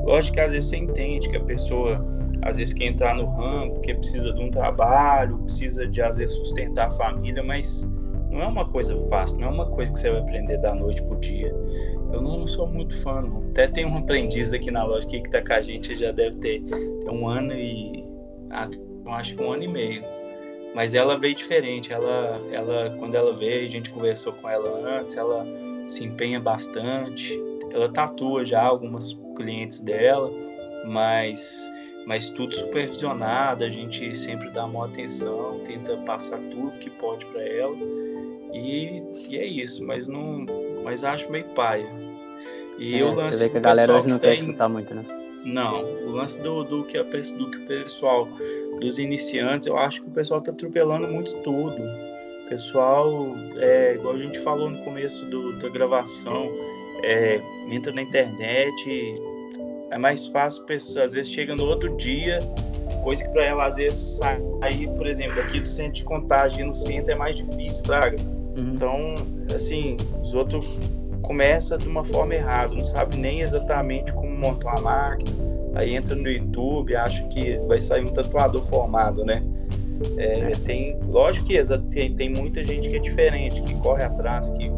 Lógico que às vezes você entende que a pessoa às vezes quer entrar no ramo porque precisa de um trabalho, precisa de às vezes sustentar a família, mas não é uma coisa fácil, não é uma coisa que você vai aprender da noite pro dia. Eu não sou muito fã, não. Até tem um aprendiz aqui na loja que tá com a gente já deve ter, ter um ano e ah, acho que um ano e meio. Mas ela veio diferente. Ela, ela, quando ela veio, a gente conversou com ela antes. Ela se empenha bastante. Ela tatua já algumas clientes dela, mas mas tudo supervisionado, a gente sempre dá uma atenção, tenta passar tudo que pode para ela. E, e, é isso, mas não, mas acho meio paia. E é, o lance você vê que a galera hoje não tem... quer escutar muito, né? Não, o lance do, do, que a, do que o pessoal, dos iniciantes, eu acho que o pessoal tá atropelando muito tudo. O pessoal, é, igual a gente falou no começo do, da gravação, é, entra na internet, é mais fácil, pessoa, às vezes chega no outro dia, coisa que para ela às vezes sair, por exemplo, aqui do centro de contagem no centro é mais difícil, Fraga. Uhum. Então, assim, os outros começam de uma forma errada, não sabe nem exatamente como montar uma máquina. Aí entra no YouTube, acha que vai sair um tatuador formado, né? É, é. tem, lógico que tem, tem muita gente que é diferente, que corre atrás, que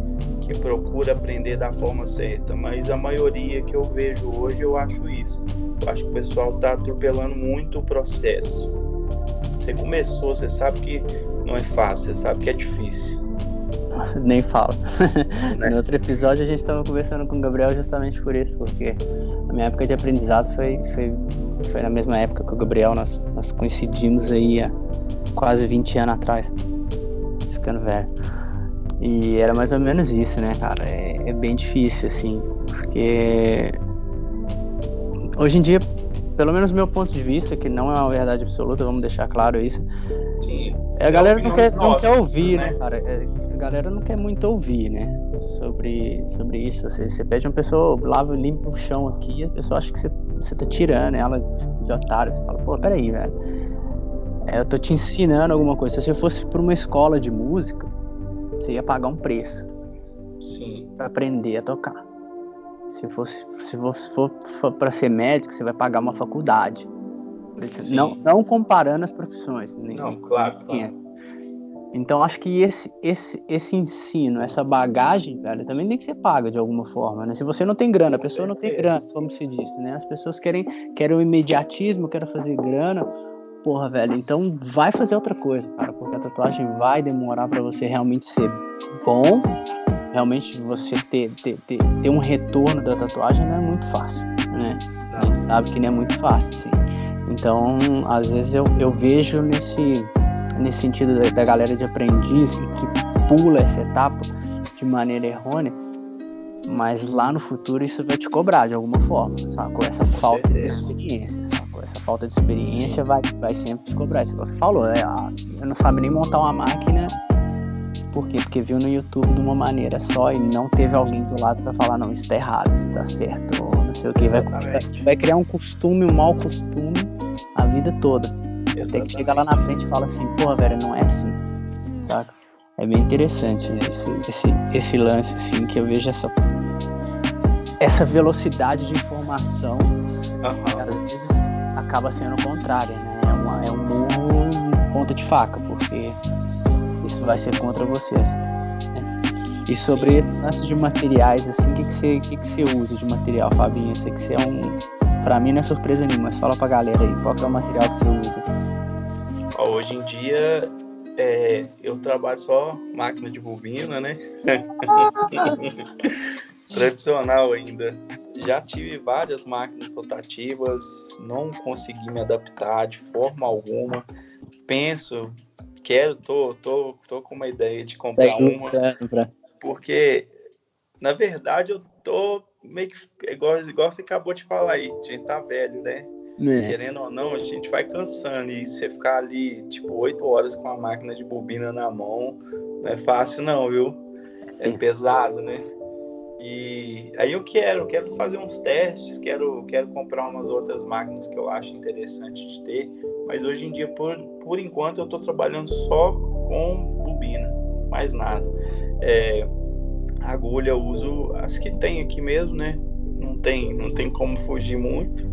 que procura aprender da forma certa, mas a maioria que eu vejo hoje eu acho isso. Eu acho que o pessoal está atropelando muito o processo. Você começou, você sabe que não é fácil, você sabe que é difícil. <laughs> Nem falo. Né? <laughs> no outro episódio a gente estava conversando com o Gabriel justamente por isso, porque a minha época de aprendizado foi, foi, foi na mesma época que o Gabriel, nós, nós coincidimos aí há quase 20 anos atrás, ficando velho. E era mais ou menos isso, né, cara? É, é bem difícil, assim, porque hoje em dia, pelo menos meu ponto de vista, que não é uma verdade absoluta, vamos deixar claro isso. Sim. A galera não quer, não quer ouvir, né, né cara? É, galera não quer muito ouvir, né? Sobre, sobre isso. Você, você pede uma pessoa, lava e limpa o chão aqui, a pessoa acha que você, você tá tirando ela de otário. Você fala, pô, peraí, velho. É, eu tô te ensinando alguma coisa. Se você fosse pra uma escola de música, você ia pagar um preço. Sim. Para aprender a tocar. Se fosse, se for, for para ser médico, você vai pagar uma faculdade. Não, não comparando as profissões. Não, claro, claro. Então acho que esse, esse, esse ensino, essa bagagem, velho, também tem que ser paga de alguma forma, né? Se você não tem grana, a pessoa não tem grana, como se disse, né? As pessoas querem, querem o imediatismo, querem fazer grana, porra, velho, então vai fazer outra coisa, cara, porque a tatuagem vai demorar para você realmente ser bom, realmente você ter, ter, ter, ter, um retorno da tatuagem não é muito fácil, né? A gente sabe que não é muito fácil, sim. Então, às vezes eu, eu vejo nesse, nesse sentido da, da galera de aprendiz que pula essa etapa de maneira errônea, mas lá no futuro isso vai te cobrar de alguma forma, com Essa Com falta certeza. de experiência, sabe? essa falta de experiência vai, vai sempre te cobrar. Isso que você falou, né? Ah, eu não sabe nem montar uma máquina. Por quê? Porque viu no YouTube de uma maneira só e não teve alguém do lado para falar, não, isso tá errado, isso tá certo, ou não sei o que. Vai, vai, criar um costume, um mau costume a vida toda. Até que chega lá na frente e fala assim, porra, velho, não é assim. Saca? É bem interessante esse, esse, esse lance, assim, que eu vejo essa, essa velocidade de informação. Uhum. Às vezes acaba sendo o contrário, né? É, uma, é um murro ponta de faca, porque isso vai ser contra vocês. Né? E sobre esse de materiais, assim, o que, que, você, que, que você usa de material, Fabinho? Eu sei que você é um. Pra mim não é surpresa nenhuma, mas fala pra galera aí, qual é o material que você usa? Hoje em dia é, eu trabalho só máquina de bobina, né? <laughs> Tradicional ainda. Já tive várias máquinas rotativas, não consegui me adaptar de forma alguma. Penso, quero, tô, tô, tô com uma ideia de comprar uma. Porque, na verdade, eu tô meio que igual, igual você acabou de falar aí, a gente tá velho, né? É. Querendo ou não, a gente vai cansando. E você ficar ali, tipo, oito horas com a máquina de bobina na mão, não é fácil, não, viu? É pesado, né? E aí eu quero, quero fazer uns testes, quero, quero comprar umas outras máquinas que eu acho interessante de ter, mas hoje em dia, por, por enquanto, eu estou trabalhando só com bobina, mais nada. É, agulha eu uso as que tem aqui mesmo, né? Não tem, não tem como fugir muito.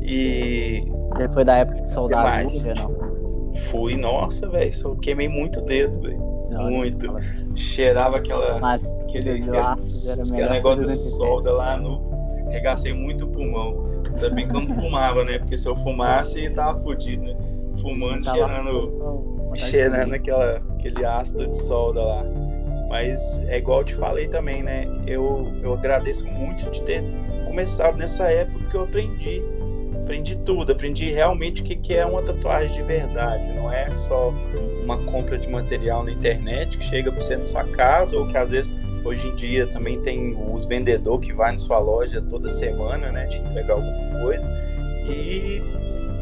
E. Você foi da época de soldar agulha, não? Fui, nossa, velho, só queimei muito dedo, velho. Muito. Cheirava aquela. Mas aquele, laço era aquele negócio de solda lá no. Regacei muito o pulmão. Ainda bem que eu não fumava, né? Porque se eu fumasse, tava fodido, né? Fumando, cheirando. Cheirando aquela, aquele ácido de solda lá. Mas é igual eu te falei também, né? Eu, eu agradeço muito de ter começado nessa época que eu aprendi aprendi tudo, aprendi realmente o que, que é uma tatuagem de verdade. Não é só uma compra de material na internet que chega para você na sua casa, ou que às vezes hoje em dia também tem os vendedores que vai na sua loja toda semana, né, te entregar alguma coisa. E,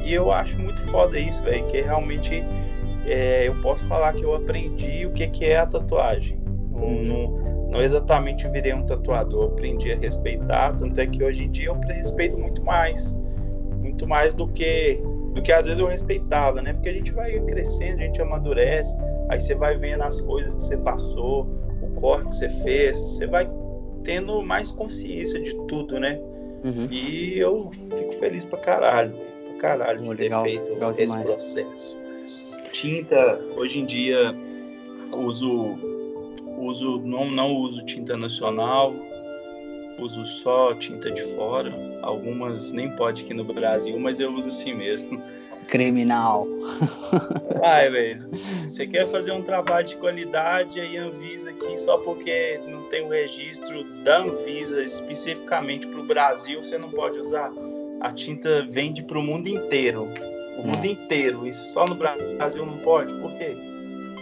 e eu acho muito foda isso, velho, que realmente é, eu posso falar que eu aprendi o que, que é a tatuagem. Não, não, não exatamente virei um tatuador, aprendi a respeitar, tanto é que hoje em dia eu respeito muito mais muito mais do que do que às vezes eu respeitava, né? Porque a gente vai crescendo, a gente amadurece, aí você vai vendo as coisas que você passou, o corre que você fez, você vai tendo mais consciência de tudo, né? Uhum. E eu fico feliz pra caralho, pra caralho de ter legal, feito legal esse processo. Tinta, hoje em dia, uso, uso não, não uso tinta nacional, uso só tinta de fora. Algumas nem pode aqui no Brasil, mas eu uso assim mesmo. Criminal. Vai, velho. Você quer fazer um trabalho de qualidade aí Anvisa aqui só porque não tem o registro da Anvisa especificamente para o Brasil, você não pode usar. A tinta vende para o mundo inteiro. O mundo é. inteiro. Isso só no Brasil não pode? Por quê?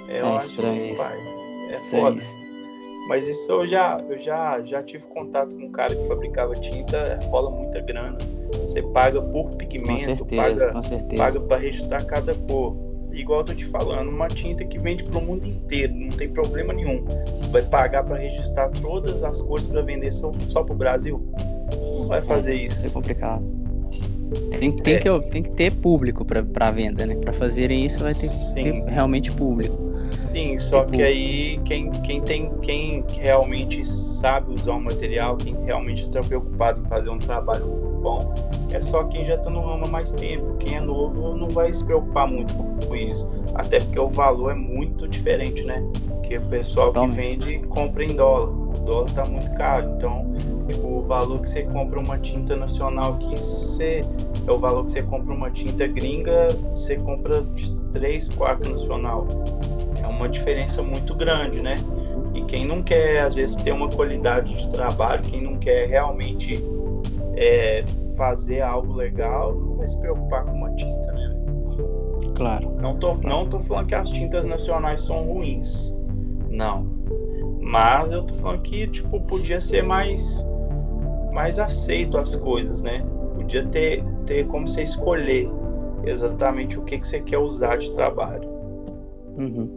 É, eu é acho que, pai, é foda. Mas isso eu já, eu já, já tive contato com um cara que fabricava tinta, rola muita grana. Você paga por pigmento, com certeza, paga, paga para registrar cada cor. Igual eu tô te falando, uma tinta que vende para o mundo inteiro, não tem problema nenhum. Vai pagar para registrar todas as cores para vender só, só para o Brasil? Não vai fazer é, isso. É complicado. Tem, tem, é. que, tem que ter público para venda, né? Para fazerem isso vai ter que ter realmente público. Sim, só que aí quem, quem tem quem realmente sabe usar o material, quem realmente está preocupado em fazer um trabalho bom, é só quem já está no ramo há mais tempo. Quem é novo não vai se preocupar muito com isso. Até porque o valor é muito diferente, né? Porque o pessoal que vende compra em dólar. O dólar está muito caro. Então, tipo, o valor que você compra uma tinta nacional que você é o valor que você compra uma tinta gringa, você compra de 3, 4 nacional uma diferença muito grande, né? E quem não quer, às vezes, ter uma qualidade de trabalho, quem não quer realmente é, fazer algo legal, não vai se preocupar com uma tinta, né? Claro. Não tô, não tô falando que as tintas nacionais são ruins. Não. Mas eu tô falando que, tipo, podia ser mais, mais aceito as coisas, né? Podia ter, ter como você escolher exatamente o que, que você quer usar de trabalho. Uhum.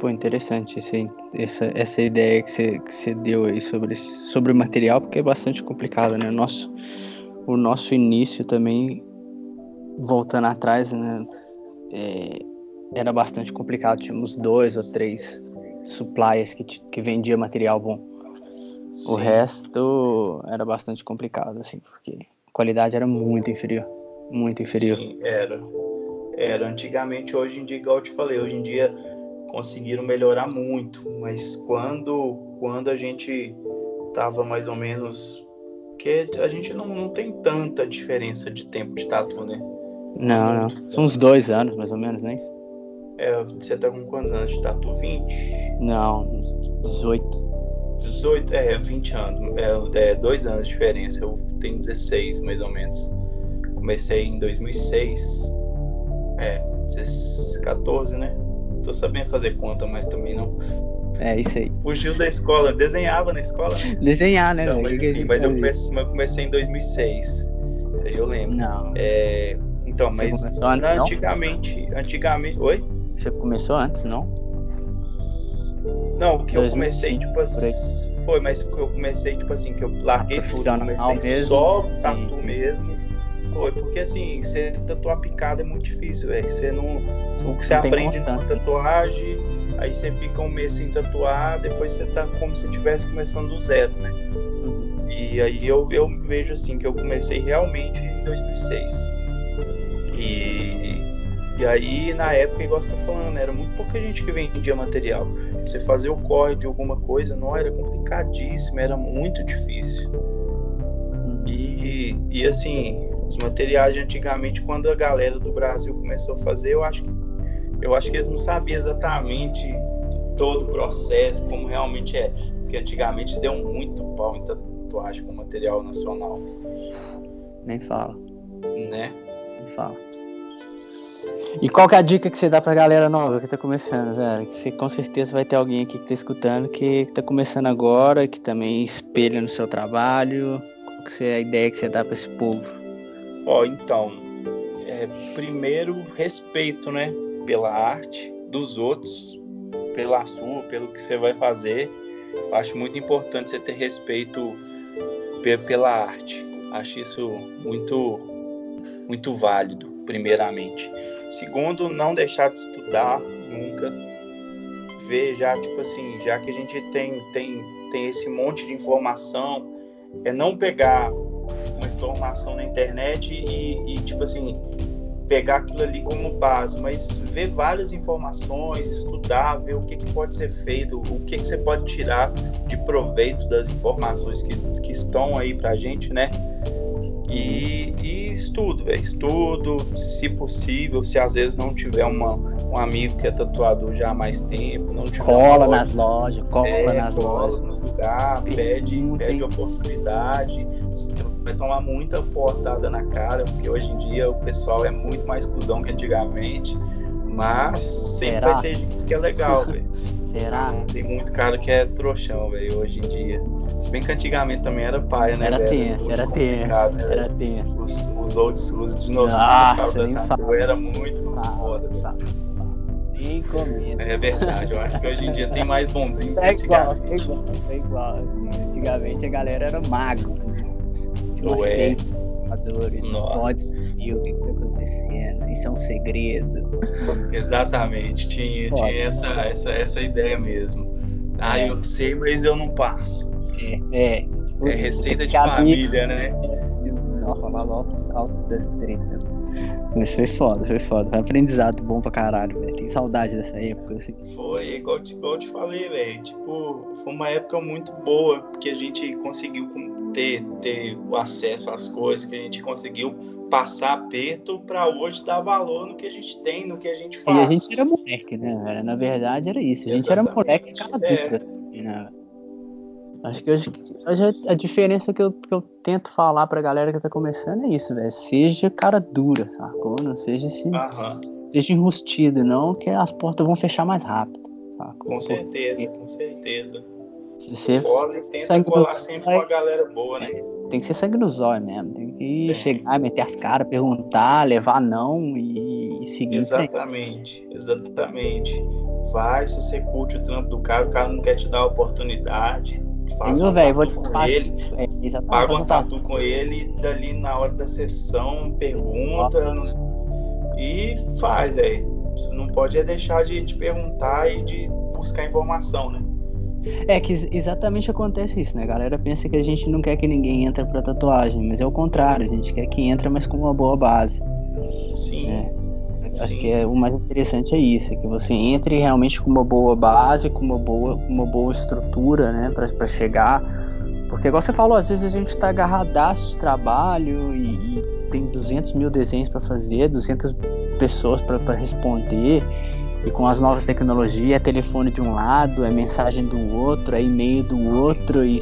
Pô, interessante esse, essa, essa ideia que você, que você deu aí sobre, sobre o material, porque é bastante complicado, né? O nosso, o nosso início também, voltando atrás, né? É, era bastante complicado. Tínhamos dois ou três suppliers que, que vendia material bom. Sim. O resto era bastante complicado, assim, porque a qualidade era muito inferior. Muito inferior. Sim, era. Era. Antigamente, hoje em dia, igual eu te falei, hoje em dia conseguiram melhorar muito, mas quando quando a gente tava mais ou menos que a gente não, não tem tanta diferença de tempo de tatu, né? Não, não. São uns dois anos, mais ou menos, é isso? É, você tá com quantos anos de tatu? 20? Não, 18. 18, é, 20 anos. É, é dois anos de diferença. Eu tenho 16, mais ou menos. Comecei em 2006. É, 14, né? Tô sabendo fazer conta, mas também não. É isso aí. Fugiu da escola, desenhava na escola? Desenhar, né? Não, mas, enfim, mas eu, comecei, eu comecei em 2006. Isso aí eu lembro. Não. É, então, Você mas começou antes, não? antigamente, antigamente. Oi? Você começou antes, não? Não, o que eu 2005, comecei, tipo assim. Foi, mas que eu comecei, tipo assim, que eu larguei tudo, Profissional comecei mesmo? só tatu Sim. mesmo. Foi, porque assim, você tatuar picado é muito difícil, velho. Você não. O que você Não aprende constância. tatuagem, aí você fica um mês sem tatuar, depois você tá como se estivesse começando do zero, né? Uhum. E aí eu, eu vejo assim que eu comecei realmente em 2006. E, e aí na época, igual você tá falando, era muito pouca gente que vendia material. Você fazer o corre de alguma coisa não era complicadíssimo, era muito difícil. E, e assim, os materiais de antigamente, quando a galera do Brasil começou a fazer, eu acho que eu acho que eles não sabiam exatamente todo o processo, como realmente é. Porque antigamente deu muito pau em tatuagem com material nacional, Nem fala, né? nem fala. E qual que é a dica que você dá pra galera nova que tá começando, velho? Que você com certeza vai ter alguém aqui que tá escutando que, que tá começando agora, que também espelha no seu trabalho. Qual que é a ideia que você dá pra esse povo? Ó, então, é, primeiro respeito, né, pela arte dos outros, pela sua, pelo que você vai fazer. Acho muito importante você ter respeito pe- pela arte. Acho isso muito, muito válido, primeiramente. Segundo, não deixar de estudar nunca. Ver já, tipo assim, já que a gente tem, tem, tem esse monte de informação, é não pegar uma informação na internet e, e, tipo assim, pegar aquilo ali como base, mas ver várias informações, estudar, ver o que, que pode ser feito, o que, que você pode tirar de proveito das informações que, que estão aí pra gente, né? E, e estudo, velho. Estudo, se possível, se às vezes não tiver uma, um amigo que é tatuador já há mais tempo, não tiver Cola uma nas lojas, cola é, nas cola lojas. nos lugares, pede, pede oportunidade. Vai tomar muita portada na cara, porque hoje em dia o pessoal é muito mais cuzão que antigamente. Mas sempre Será? vai ter gente que é legal, <laughs> velho. Será? Tem muito cara que é trouxão, velho, hoje em dia. Se bem que antigamente também era paia, né, Era tenso, era complicado, né, Era tenso. Os, os old schools de da tatu fala. era muito Fala, foda, velho. Nem. É verdade, eu acho que hoje em dia tem mais bonzinho <laughs> que É igual, é antigamente. igual, é igual. Assim. Antigamente a galera era mago. Tinha uma Ué. tatuadores, Não pode saber o que, que tá acontecendo. Isso é um segredo. <laughs> Exatamente, tinha, tinha essa, essa, essa ideia mesmo. Ah, É. eu sei, mas eu não passo. É. É receita de Que família, né? Não, falava alto, alto das tretas. Mas foi foda, foi foda. Foi um aprendizado bom pra caralho, velho. Tem saudade dessa época, assim. Foi igual, eu te- igual eu te falei, velho. Tipo, foi uma época muito boa, porque a gente conseguiu com- ter, ter o acesso às coisas, que a gente conseguiu passar aperto pra hoje dar valor no que a gente tem, no que a gente E faz. a gente era moleque, né, velho? Na verdade era isso. A gente era Exatamente, moleque cara é. assim, né? Acho que hoje, hoje a diferença que eu, que eu tento falar pra galera que tá começando é isso, velho. Seja cara dura, sacou? Não seja esse, seja enrustido, não, que as portas vão fechar mais rápido, sacou? com certeza, com certeza. Você Cola tenta Sangue colar sempre com a galera boa, né? tem que ser sangue no zóio mesmo. Tem que Tem. chegar, meter as caras, perguntar, levar não e, e seguir. Exatamente, exatamente. Vai, se você curte o trampo do cara, o cara não quer te dar a oportunidade. Faz um velho? Vou te com ele, É, paga um tatu com ele, e dali na hora da sessão, pergunta e faz, velho. Você não pode é deixar de te perguntar e de buscar informação, né? É que ex- exatamente acontece isso, né? A galera pensa que a gente não quer que ninguém entre pra tatuagem, mas é o contrário, a gente quer que entre, mas com uma boa base. Sim. É. Acho sim. que é, o mais interessante é isso, é que você entre realmente com uma boa base, com uma boa, uma boa estrutura, né, pra, pra chegar. Porque, igual você falou, às vezes a gente tá agarradaço de trabalho e, e tem 200 mil desenhos pra fazer, 200 pessoas pra responder, e com as novas tecnologias, é telefone de um lado, é mensagem do outro, é e-mail do outro, e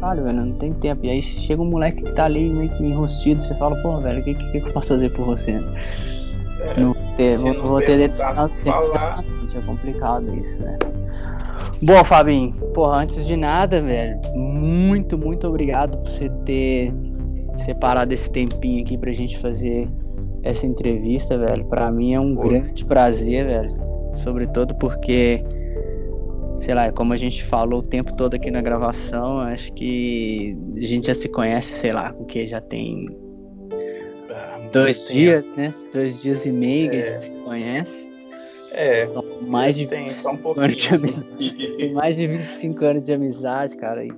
fala, velho, não tem tempo. E aí chega um moleque que tá ali meio que enrostido, você fala, pô, velho, o que, que, que eu posso fazer por você? É, Não ter, vou, não vou ter se falar. <laughs> É complicado isso, né? Bom, Fabinho, porra, antes de nada, velho, muito, muito obrigado por você ter separado esse tempinho aqui pra gente fazer essa entrevista, velho. Pra mim é um Pô. grande prazer, velho. Sobretudo porque, sei lá, como a gente falou o tempo todo aqui na gravação, acho que a gente já se conhece, sei lá, porque já tem ah, dois dias, né? Dois dias e meio é. que a gente se conhece. É. mais de tem, só um pouquinho. De mais de 25 anos de amizade, cara. E,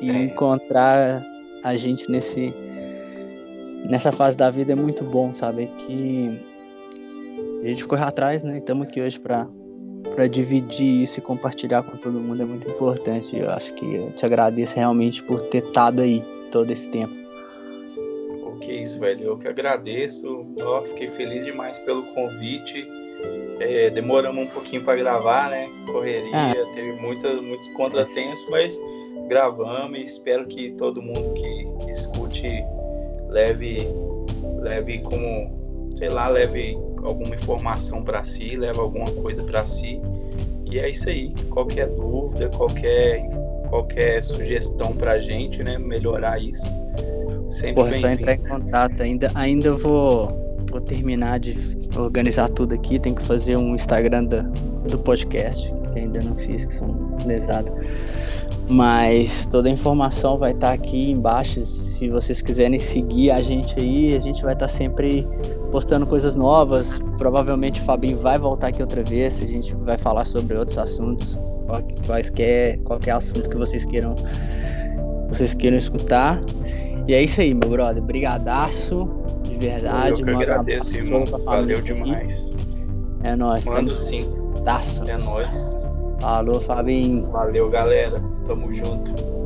e é. encontrar a gente nesse nessa fase da vida é muito bom, sabe? Que a gente corre atrás, né? Estamos aqui hoje para para dividir isso e compartilhar com todo mundo é muito importante. Eu acho que eu te agradeço realmente por ter estado aí todo esse tempo. O que isso, velho. Eu que agradeço. Eu fiquei feliz demais pelo convite. É, demoramos um pouquinho para gravar, né? Correria, ah. teve muita, muitos contratempos, mas gravamos e espero que todo mundo que, que escute leve, leve como, sei lá, leve alguma informação para si, leve alguma coisa para si. E é isso aí. Qualquer dúvida, qualquer, qualquer sugestão para a gente, né? Melhorar isso. Sempre Porra, só entrar em contato. Ainda, ainda vou, vou terminar de organizar tudo aqui, tem que fazer um Instagram do, do podcast, que ainda não fiz, que são lesado. Mas toda a informação vai estar tá aqui embaixo. Se vocês quiserem seguir a gente aí, a gente vai estar tá sempre postando coisas novas. Provavelmente o Fabinho vai voltar aqui outra vez. A gente vai falar sobre outros assuntos, quaisquer, qualquer assunto que vocês queiram, vocês queiram escutar. E é isso aí, meu brother. Brigadaço verdade. Eu que agradeço, irmão. Valeu demais. É nóis. Mando sim. Taço. É nóis. Falou, Fabinho. Valeu, galera. Tamo junto.